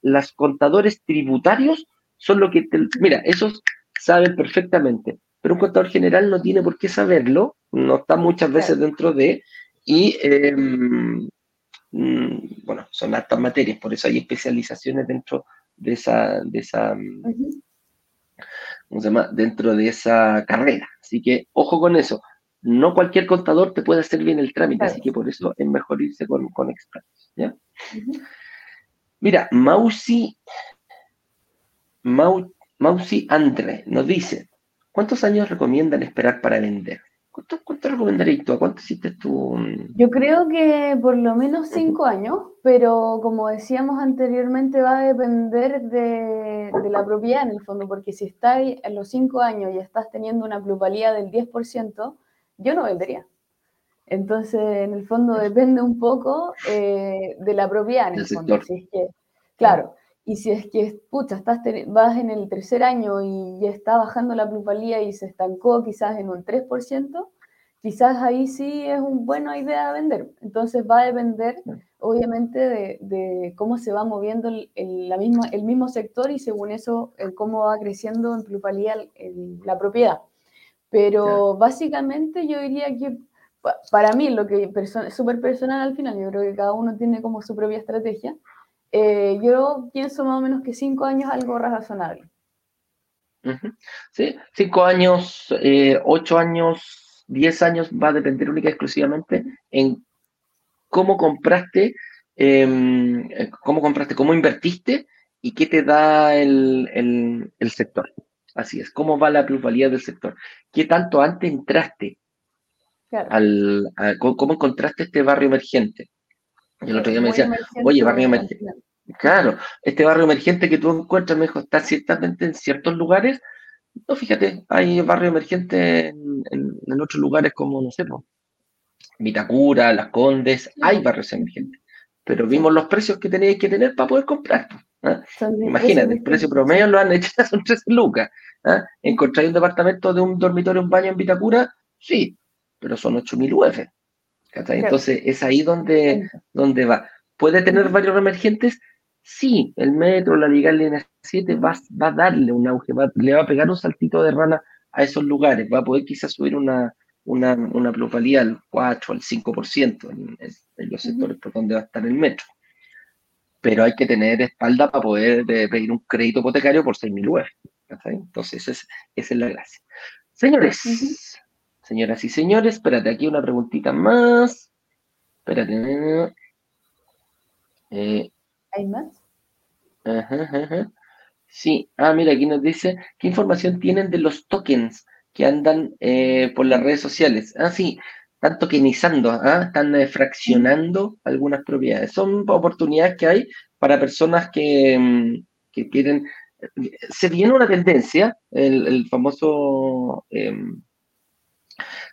las contadores tributarios son lo que, mira, esos saben perfectamente, pero un contador general no tiene por qué saberlo, no está muchas veces dentro de, y em, mm, bueno, son altas materias, por eso hay especializaciones dentro de esa, de esa, ¿cómo se llama? Dentro de esa carrera. Así que ojo con eso. No cualquier contador te puede hacer bien el trámite, así que por eso es mejor irse con, con expertos. ¿ya? Mira, Mausi, Mausi Andre nos dice, ¿cuántos años recomiendan esperar para vender? ¿Cuánto, cuánto recomendarías tú? cuánto hiciste tú? Yo creo que por lo menos cinco años, pero como decíamos anteriormente, va a depender de, la propiedad en el fondo, porque si estás en los cinco años y estás teniendo una plusvalía del 10%, yo no vendería. Entonces, en el fondo depende un poco eh, de la propiedad en el, fondo. claro, y si es que, pucha, estás vas en el tercer año y ya está bajando la plusvalía y se estancó quizás en un 3%, quizás ahí sí es una buena idea vender. Entonces va a depender, obviamente, de, cómo se va moviendo el, la misma, el mismo sector y según eso, cómo va creciendo en plusvalía la propiedad. Pero básicamente yo diría que para mí, lo que es súper personal al final, yo creo que cada uno tiene como su propia estrategia. Eh, yo pienso más o menos que cinco años algo razonable. Sí, cinco años, eh, ocho años, 10 años va a depender única y exclusivamente en cómo compraste, em, eh, cómo compraste, cómo invertiste y qué te da el, sector. Así es, cómo va la plusvalía del sector. ¿Qué tanto antes entraste? Al, ¿Cómo encontraste este barrio emergente? Y el otro día me decía, oye, barrio emergente. Claro, este barrio emergente que tú encuentras, me dijo, está ciertamente en ciertos lugares, no, fíjate, hay barrio emergente en, otros lugares como, no sé, Vitacura, Las Condes, hay barrios emergentes. Pero vimos los precios que tenéis que tener para poder comprar. ¿Ah? Imagínate, el precio promedio lo han hecho, [LAUGHS] son 13 lucas. ¿ah? ¿Encontráis un departamento de un dormitorio, un baño en Vitacura? Sí, pero son 8.000 UF. Entonces es ahí donde, donde va. ¿Puede tener barrios emergentes? Sí, el metro, la Liga Línea 7 va, va, a darle un auge, le va a pegar un saltito de rana a esos lugares, va a poder quizás subir una, una, una al 4, al 5% en, en los sectores por donde va a estar el metro. Pero hay que tener espalda para poder eh, pedir un crédito hipotecario por 6.000 UF. Entonces, esa es, la gracia. Señores, señoras y señores, espérate, aquí una preguntita más. Espérate. Eh, ¿Hay más? Sí, ah, mira, aquí nos dice, ¿qué información tienen de los tokens que andan eh, por las redes sociales? Ah, sí, están tokenizando, ¿ah? están eh, fraccionando algunas propiedades. Son oportunidades que hay para personas que, mm, que quieren... Se viene una tendencia, el, famoso... Em,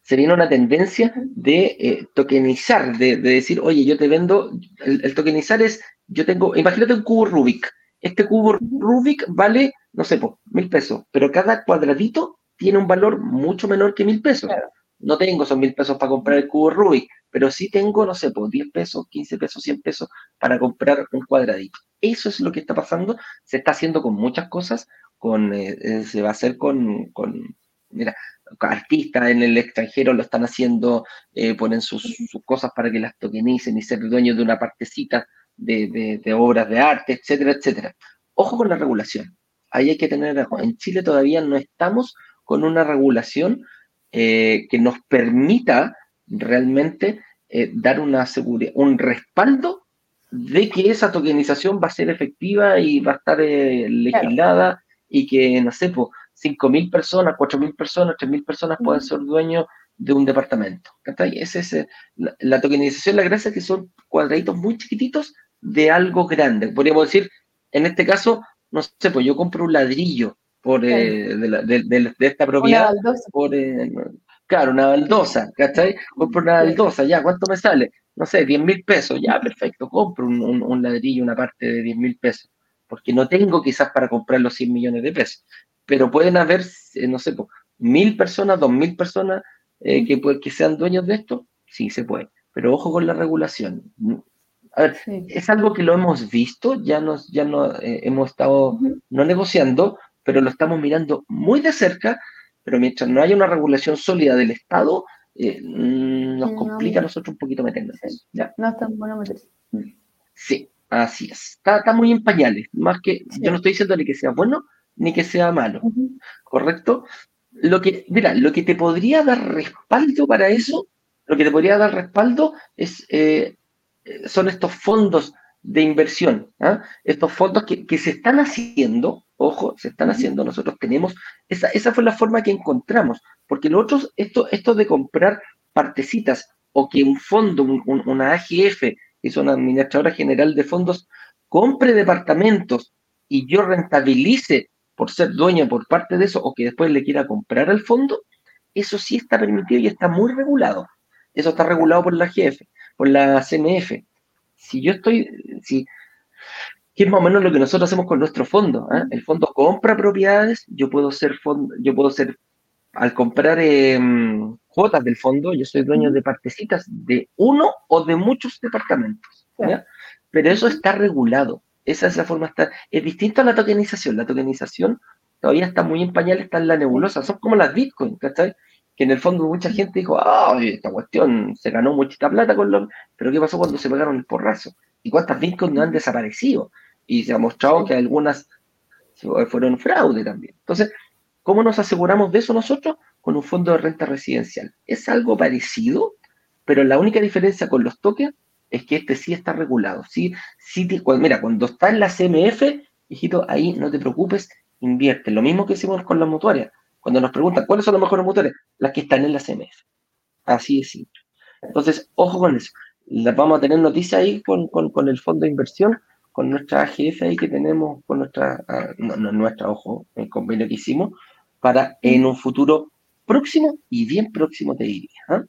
se viene una tendencia de eh, tokenizar, de, decir, oye, yo te vendo, el, tokenizar es, yo tengo, imagínate un cubo Rubik, este cubo Rubik vale, no sé, mil pesos, pero cada cuadradito tiene un valor mucho menor que mil pesos. No tengo esos mil pesos para comprar el cubo Rubik, pero sí tengo, no sé, pues 10 pesos, 15 pesos, 100 pesos para comprar un cuadradito. Eso es lo que está pasando, se está haciendo con muchas cosas, con, eh, eh, se va a hacer con, con, mira, artistas en el extranjero lo están haciendo, eh, ponen sus, cosas para que las tokenicen y ser dueños de una partecita de, de, obras de arte, etcétera, etcétera. Ojo con la regulación. Ahí hay que tener, en Chile todavía no estamos con una regulación que nos permita realmente eh, dar una seguridad, un respaldo de que esa tokenización va a ser efectiva y va a estar eh, legislada y que, no sé, pues, 5.000 personas, 4.000 personas, 3.000 personas pueden ser dueños de un departamento. Ese es, eh, la, tokenización, la gracia es que son cuadraditos muy chiquititos de algo grande. Podríamos decir, en este caso, no sé, pues yo compro un ladrillo por, de, esta propiedad por, Claro, una baldosa, ¿cachai? Compro una baldosa, ya, ¿cuánto me sale? No sé, 10 mil pesos, ya, perfecto, compro un, ladrillo, una parte de 10 mil pesos, porque no tengo quizás para comprar los 100 millones de pesos, pero pueden haber, eh, no sé, mil personas, dos mil personas eh, que, que sean dueños de esto, sí se puede, pero ojo con la regulación. A ver, es algo que lo hemos visto, ya nos, ya no eh, hemos estado no negociando, pero lo estamos mirando muy de cerca pero mientras no haya una regulación sólida del Estado, eh, mm, nos complica a nosotros un poquito meternos. No es tan bueno meterse. Mm. Sí, así es. Está, muy en pañales. Más que, yo no estoy diciendo ni que sea bueno ni que sea malo. ¿Correcto? Lo que, mira, lo que te podría dar respaldo para eso, lo que te podría dar respaldo es, eh, son estos fondos de inversión, ¿ah? estos fondos que, que, se están haciendo, ojo, se están haciendo, nosotros tenemos, esa, esa fue la forma que encontramos, porque nosotros, esto, esto de comprar partecitas o que un fondo, una AGF, que es una administradora general de fondos, compre departamentos y yo rentabilice por ser dueña por parte de eso o que después le quiera comprar al fondo, eso sí está permitido y está muy regulado. Eso está regulado por la AGF, por la CMF si yo estoy, si, que es más o menos lo que nosotros hacemos con nuestro fondo. ¿eh? El fondo compra propiedades, yo puedo ser fondo, yo puedo ser, al comprar em, cuotas del fondo, yo soy dueño de partecitas de uno o de muchos departamentos. Pero eso está regulado. Esa es la forma, está, es distinto a la tokenización. La tokenización todavía está muy en pañal, está en la nebulosa. Son como las bitcoins, ¿cachai? que en el fondo mucha gente dijo, ah, esta cuestión se ganó muchita plata con lo... Pero ¿qué pasó cuando se pagaron el porrazo? ¿Y cuántas bitcoins no han desaparecido? Y se ha mostrado que algunas fueron fraude también. Entonces, ¿cómo nos aseguramos de eso nosotros? Con un fondo de renta residencial. Es algo parecido, pero la única diferencia con los tokens es que este sí está regulado. Sí, sí, mira, cuando está en la CMF, hijito, ahí no te preocupes, invierte. Lo mismo que hicimos con las mutuarias cuando nos preguntan cuáles son los mejores motores, las que están en la CMF. Así es simple. Entonces, ojo con eso. Las vamos a tener noticias ahí con, el fondo de inversión, con nuestra AGF ahí que tenemos, con nuestra, ah, no, nuestra, ojo, el convenio que hicimos, para en un futuro próximo y bien próximo, te diría. ¿ah?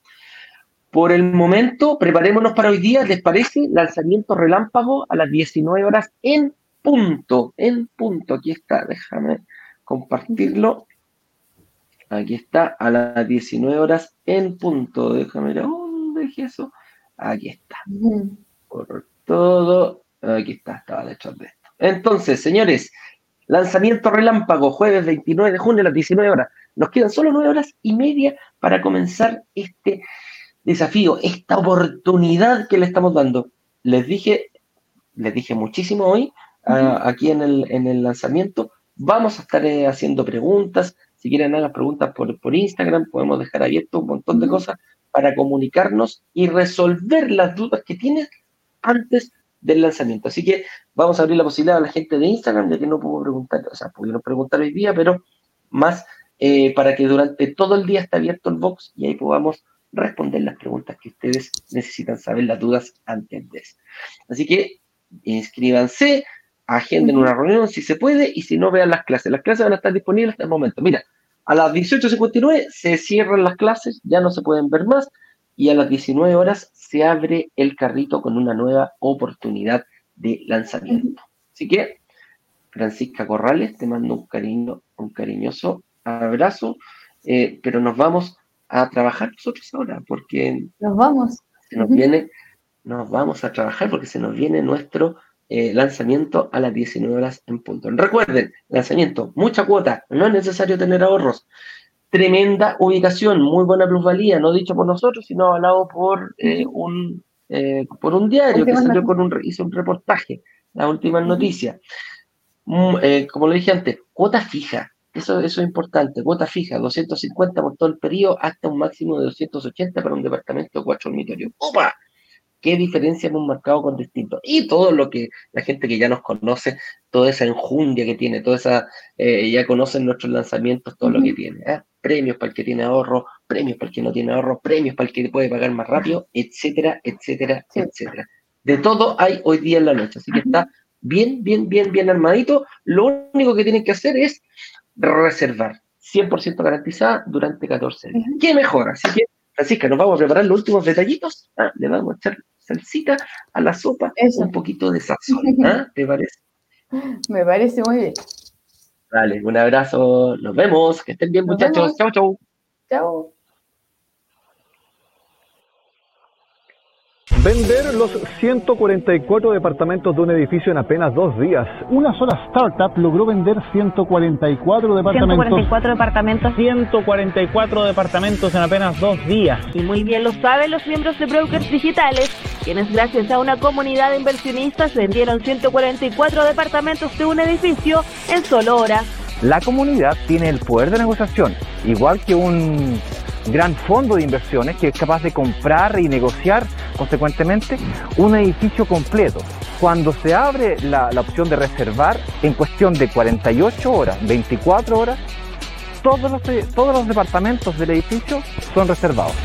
Por el momento, preparémonos para hoy día, ¿les parece? Lanzamiento relámpago a las 19 horas en punto, en punto. Aquí está, déjame compartirlo. Aquí está, a las 19 horas en punto. Déjame ver, ¿dónde dejé eso? Aquí está. Por todo. Aquí está, estaba detrás de esto. Entonces, señores, lanzamiento relámpago, jueves 29 de junio a las 19 horas. Nos quedan solo 9 horas y media para comenzar este desafío, esta oportunidad que le estamos dando. Les dije, les dije muchísimo hoy, ah, aquí en el, en el lanzamiento. Vamos a estar eh, haciendo preguntas, si quieren hagan preguntas por, por Instagram, podemos dejar abierto un montón de cosas para comunicarnos y resolver las dudas que tienen antes del lanzamiento. Así que vamos a abrir la posibilidad a la gente de Instagram, ya que no puedo preguntar, o sea, pudieron preguntar hoy día, pero más eh, para que durante todo el día esté abierto el box y ahí podamos responder las preguntas que ustedes necesitan saber, las dudas antes de eso. Así que inscríbanse, agenden una reunión si se puede y si no, vean las clases. Las clases van a estar disponibles hasta el momento. Mira, a las 18.59 se cierran las clases, ya no se pueden ver más, y a las 19 horas se abre el carrito con una nueva oportunidad de lanzamiento. Así que Francisca Corrales, te mando un cariño, un cariñoso abrazo, eh, pero nos vamos a trabajar nosotros ahora, porque nos vamos. Se nos viene, nos vamos a trabajar porque se nos viene nuestro eh, lanzamiento a las 19 horas en punto. Recuerden, lanzamiento, mucha cuota, no es necesario tener ahorros. Tremenda ubicación, muy buena plusvalía, no dicho por nosotros, sino hablado por eh, un por un diario que salió con un, hizo un reportaje, la última noticia. Mm, como lo dije antes, cuota fija, eso, eso es importante, cuota fija, 250 por todo el periodo, hasta un máximo de 280 para un departamento de cuatro dormitorios. ¡Opa! ¿Qué diferencia hemos marcado con distintos? Y todo lo que la gente que ya nos conoce, toda esa enjundia que tiene, toda esa, eh, ya conocen nuestros lanzamientos, todo lo que tiene. ¿eh? Premios para el que tiene ahorro, premios para el que no tiene ahorro, premios para el que puede pagar más rápido, etcétera, etcétera, etcétera. De todo hay hoy día en la noche, así que está bien, bien, bien, bien armadito. Lo único que tienen que hacer es reservar, 100% garantizada durante 14 días. ¿Qué mejor? Así que, Francisca, nos vamos a preparar los últimos detallitos. Ah, le vamos a echar salsita a la sopa, un poquito de sazón. ¿ah? [LAUGHS] ¿Te parece? Me parece muy bien. Vale, un abrazo. Nos vemos. Que estén bien, muchachos. Chao, chao. Chao. Vender los 144 departamentos de un edificio en apenas dos días. Una sola startup logró vender 144 departamentos. 144 departamentos. 144 departamentos en apenas dos días. Y muy bien lo saben los miembros de Brokers Digitales, quienes gracias a una comunidad de inversionistas vendieron 144 departamentos de un edificio en solo horas. La comunidad tiene el poder de negociación, igual que un gran fondo de inversiones que es capaz de comprar y negociar consecuentemente un edificio completo. Cuando se abre la, opción de reservar, en cuestión de 48 horas, 24 horas, todos los, todos los departamentos del edificio son reservados.